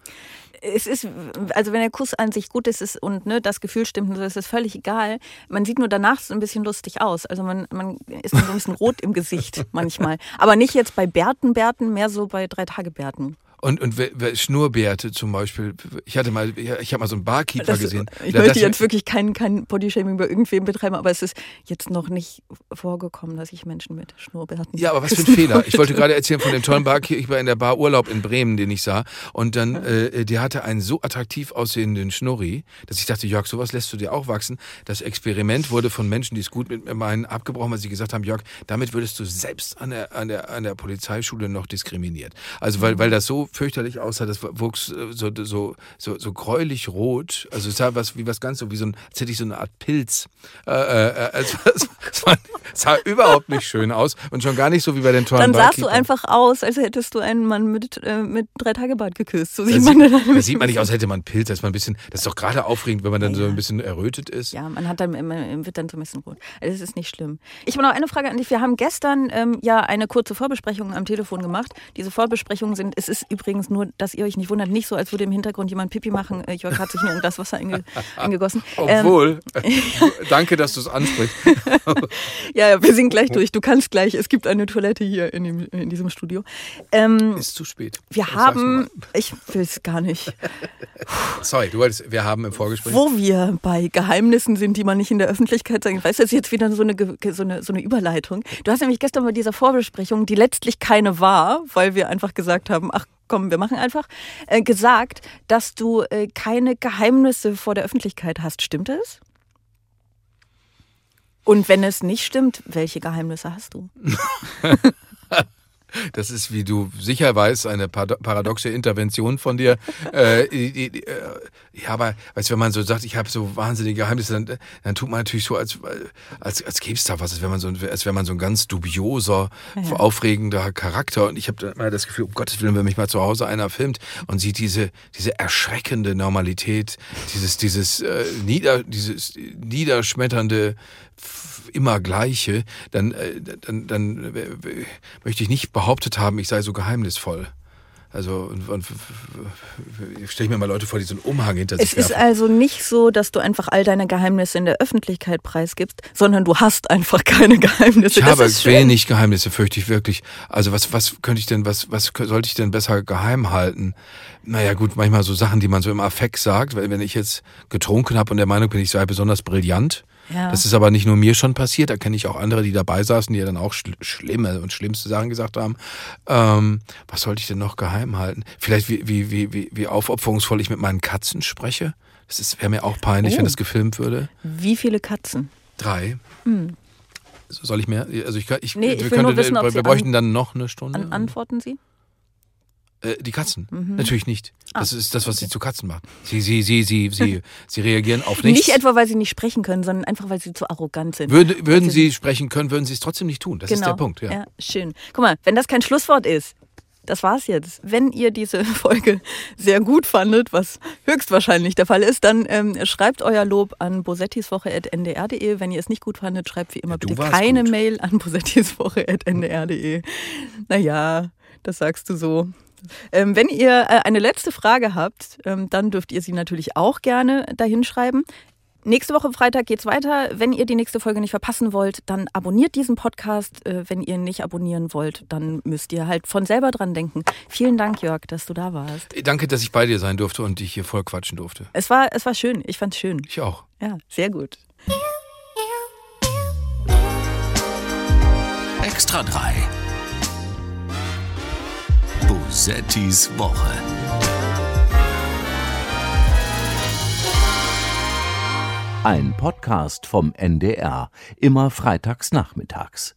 es ist, also wenn der Kuss an sich gut ist, ist und ne, das Gefühl stimmt, so ist es völlig egal. Man sieht nur danach so ein bisschen lustig aus. Also man, man ist so ein bisschen rot im Gesicht manchmal. Aber nicht jetzt bei Bärten, Bärten, mehr so bei drei Tage Bärten. Und, und Schnurrbärte zum Beispiel. Ich hatte mal, ich habe mal so einen Barkeeper das, gesehen. Ich möchte jetzt wirklich kein, kein Bodyshaming bei irgendwem betreiben, aber es ist jetzt noch nicht vorgekommen, dass ich Menschen mit Schnurrbärten. Ja, aber was für ein Fehler. Ich wollte gerade erzählen von dem tollen Barkeeper in der Bar Urlaub in Bremen, den ich sah. Und dann, äh, der hatte einen so attraktiv aussehenden Schnurri, dass ich dachte, Jörg, sowas lässt du dir auch wachsen. Das Experiment wurde von Menschen, die es gut mit mir meinen, abgebrochen, weil sie gesagt haben, Jörg, damit würdest du selbst an der, an der, an der Polizeischule noch diskriminiert. Also weil, weil das so fürchterlich aussah. Das wuchs äh, so, so, so, so gräulich rot. Also es sah was wie was ganz so, wie so ein, als hätte ich so eine Art Pilz. Äh, äh, es, es, war, es sah überhaupt nicht schön aus und schon gar nicht so wie bei den tollen Dann sahst du einfach aus, als hättest du einen Mann mit, äh, mit drei Tage Bart geküsst. So sieht man sieht, dann da sieht man nicht aus, als hätte man einen Pilz. Das, man ein bisschen, das ist doch gerade aufregend, wenn man dann ja, so ein bisschen errötet ist. Ja, man hat dann, man wird dann so ein bisschen rot. Also das ist nicht schlimm. Ich habe noch eine Frage an dich. Wir haben gestern ähm, ja eine kurze Vorbesprechung am Telefon gemacht. Diese Vorbesprechungen sind, es ist übrigens nur, dass ihr euch nicht wundert, nicht so, als würde im Hintergrund jemand Pipi machen. Äh, Jörg hat sich nur in das Wasser einge eingegossen. Obwohl, ähm, danke, dass du es ansprichst. ja, wir sind gleich durch. Du kannst gleich, es gibt eine Toilette hier in, dem, in diesem Studio. Ähm, ist zu spät. Wir das haben, ich will es gar nicht. Sorry, du wolltest, wir haben im Vorgespräch. Wo wir bei Geheimnissen sind, die man nicht in der Öffentlichkeit sagen. Weißt du, das ist jetzt wieder so eine, so, eine, so eine Überleitung. Du hast nämlich gestern bei dieser Vorbesprechung, die letztlich keine war, weil wir einfach gesagt haben, ach komm, wir machen einfach, äh, gesagt, dass du äh, keine Geheimnisse vor der Öffentlichkeit hast. Stimmt das? Und wenn es nicht stimmt, welche Geheimnisse hast du? Das ist, wie du sicher weißt, eine paradoxe Intervention von dir. äh, ja, aber weißt, wenn man so sagt, ich habe so wahnsinnige Geheimnisse, dann, dann tut man natürlich so, als, als, als gäbe es da was, als wäre man so, als wäre man so ein ganz dubioser, ja. aufregender Charakter. Und ich habe immer das Gefühl, um Gottes Willen, wenn mich mal zu Hause einer filmt und sieht diese, diese erschreckende Normalität, dieses, dieses, äh, nieder, dieses niederschmetternde immer Gleiche, dann, äh, dann, dann äh, möchte ich nicht behauptet haben, ich sei so geheimnisvoll. Also und, und, stelle ich mir mal Leute vor, die so einen Umhang hinter sich Es ist also nicht so, dass du einfach all deine Geheimnisse in der Öffentlichkeit preisgibst, sondern du hast einfach keine Geheimnisse. Ich das habe wenig Geheimnisse, fürchte ich wirklich. Also was, was könnte ich denn, was, was sollte ich denn besser geheim halten? Naja gut, manchmal so Sachen, die man so im Affekt sagt, weil wenn ich jetzt getrunken habe und der Meinung bin, ich sei besonders brillant, ja. Das ist aber nicht nur mir schon passiert, da kenne ich auch andere, die dabei saßen, die ja dann auch schl schlimme und schlimmste Sachen gesagt haben. Ähm, was sollte ich denn noch geheim halten? Vielleicht wie, wie, wie, wie, wie aufopferungsvoll ich mit meinen Katzen spreche. Das wäre mir auch peinlich, oh. wenn das gefilmt würde. Wie viele Katzen? Drei. Hm. Soll ich mehr? Also ich, ich, Nee, ich wir, könnte- wissen, wir Sie bräuchten an- dann noch eine Stunde. An antworten Sie? Äh, die Katzen? Mhm. Natürlich nicht. Ah, Das ist das, was sie zu Katzen machen. Sie, sie, sie, sie, sie, sie reagieren auf nichts. Nicht etwa, weil Sie nicht sprechen können, sondern einfach, weil Sie zu arrogant sind. Würde, würden Weil sie sprechen können, würden sie es trotzdem nicht tun. Das ist Genau. der Punkt. Ja. ja, schön. Guck mal, wenn das kein Schlusswort ist, das war's jetzt. Wenn ihr diese Folge sehr gut fandet, was höchstwahrscheinlich der Fall ist, dann ähm, schreibt euer Lob an bosettiswoche.ndr.de. Wenn ihr es nicht gut fandet, schreibt wie immer bitte warst keine Mail an bosettiswoche.ndr.de. Naja, das sagst du so. Ähm, wenn ihr äh, eine letzte Frage habt, ähm, dann dürft ihr sie natürlich auch gerne dahin schreiben. Nächste Woche Freitag geht's weiter. Wenn ihr die nächste Folge nicht verpassen wollt, dann abonniert diesen Podcast. Äh, Wenn ihr ihn nicht abonnieren wollt, dann müsst ihr halt von selber dran denken. Vielen Dank, Jörg, dass du da warst. Danke, dass ich bei dir sein durfte und dich hier voll quatschen durfte. Es war, es war schön. Ich fand's schön. Ich auch. Ja, sehr gut. Extra 3. Bosettis Woche. Ein Podcast vom NDR, immer freitags nachmittags.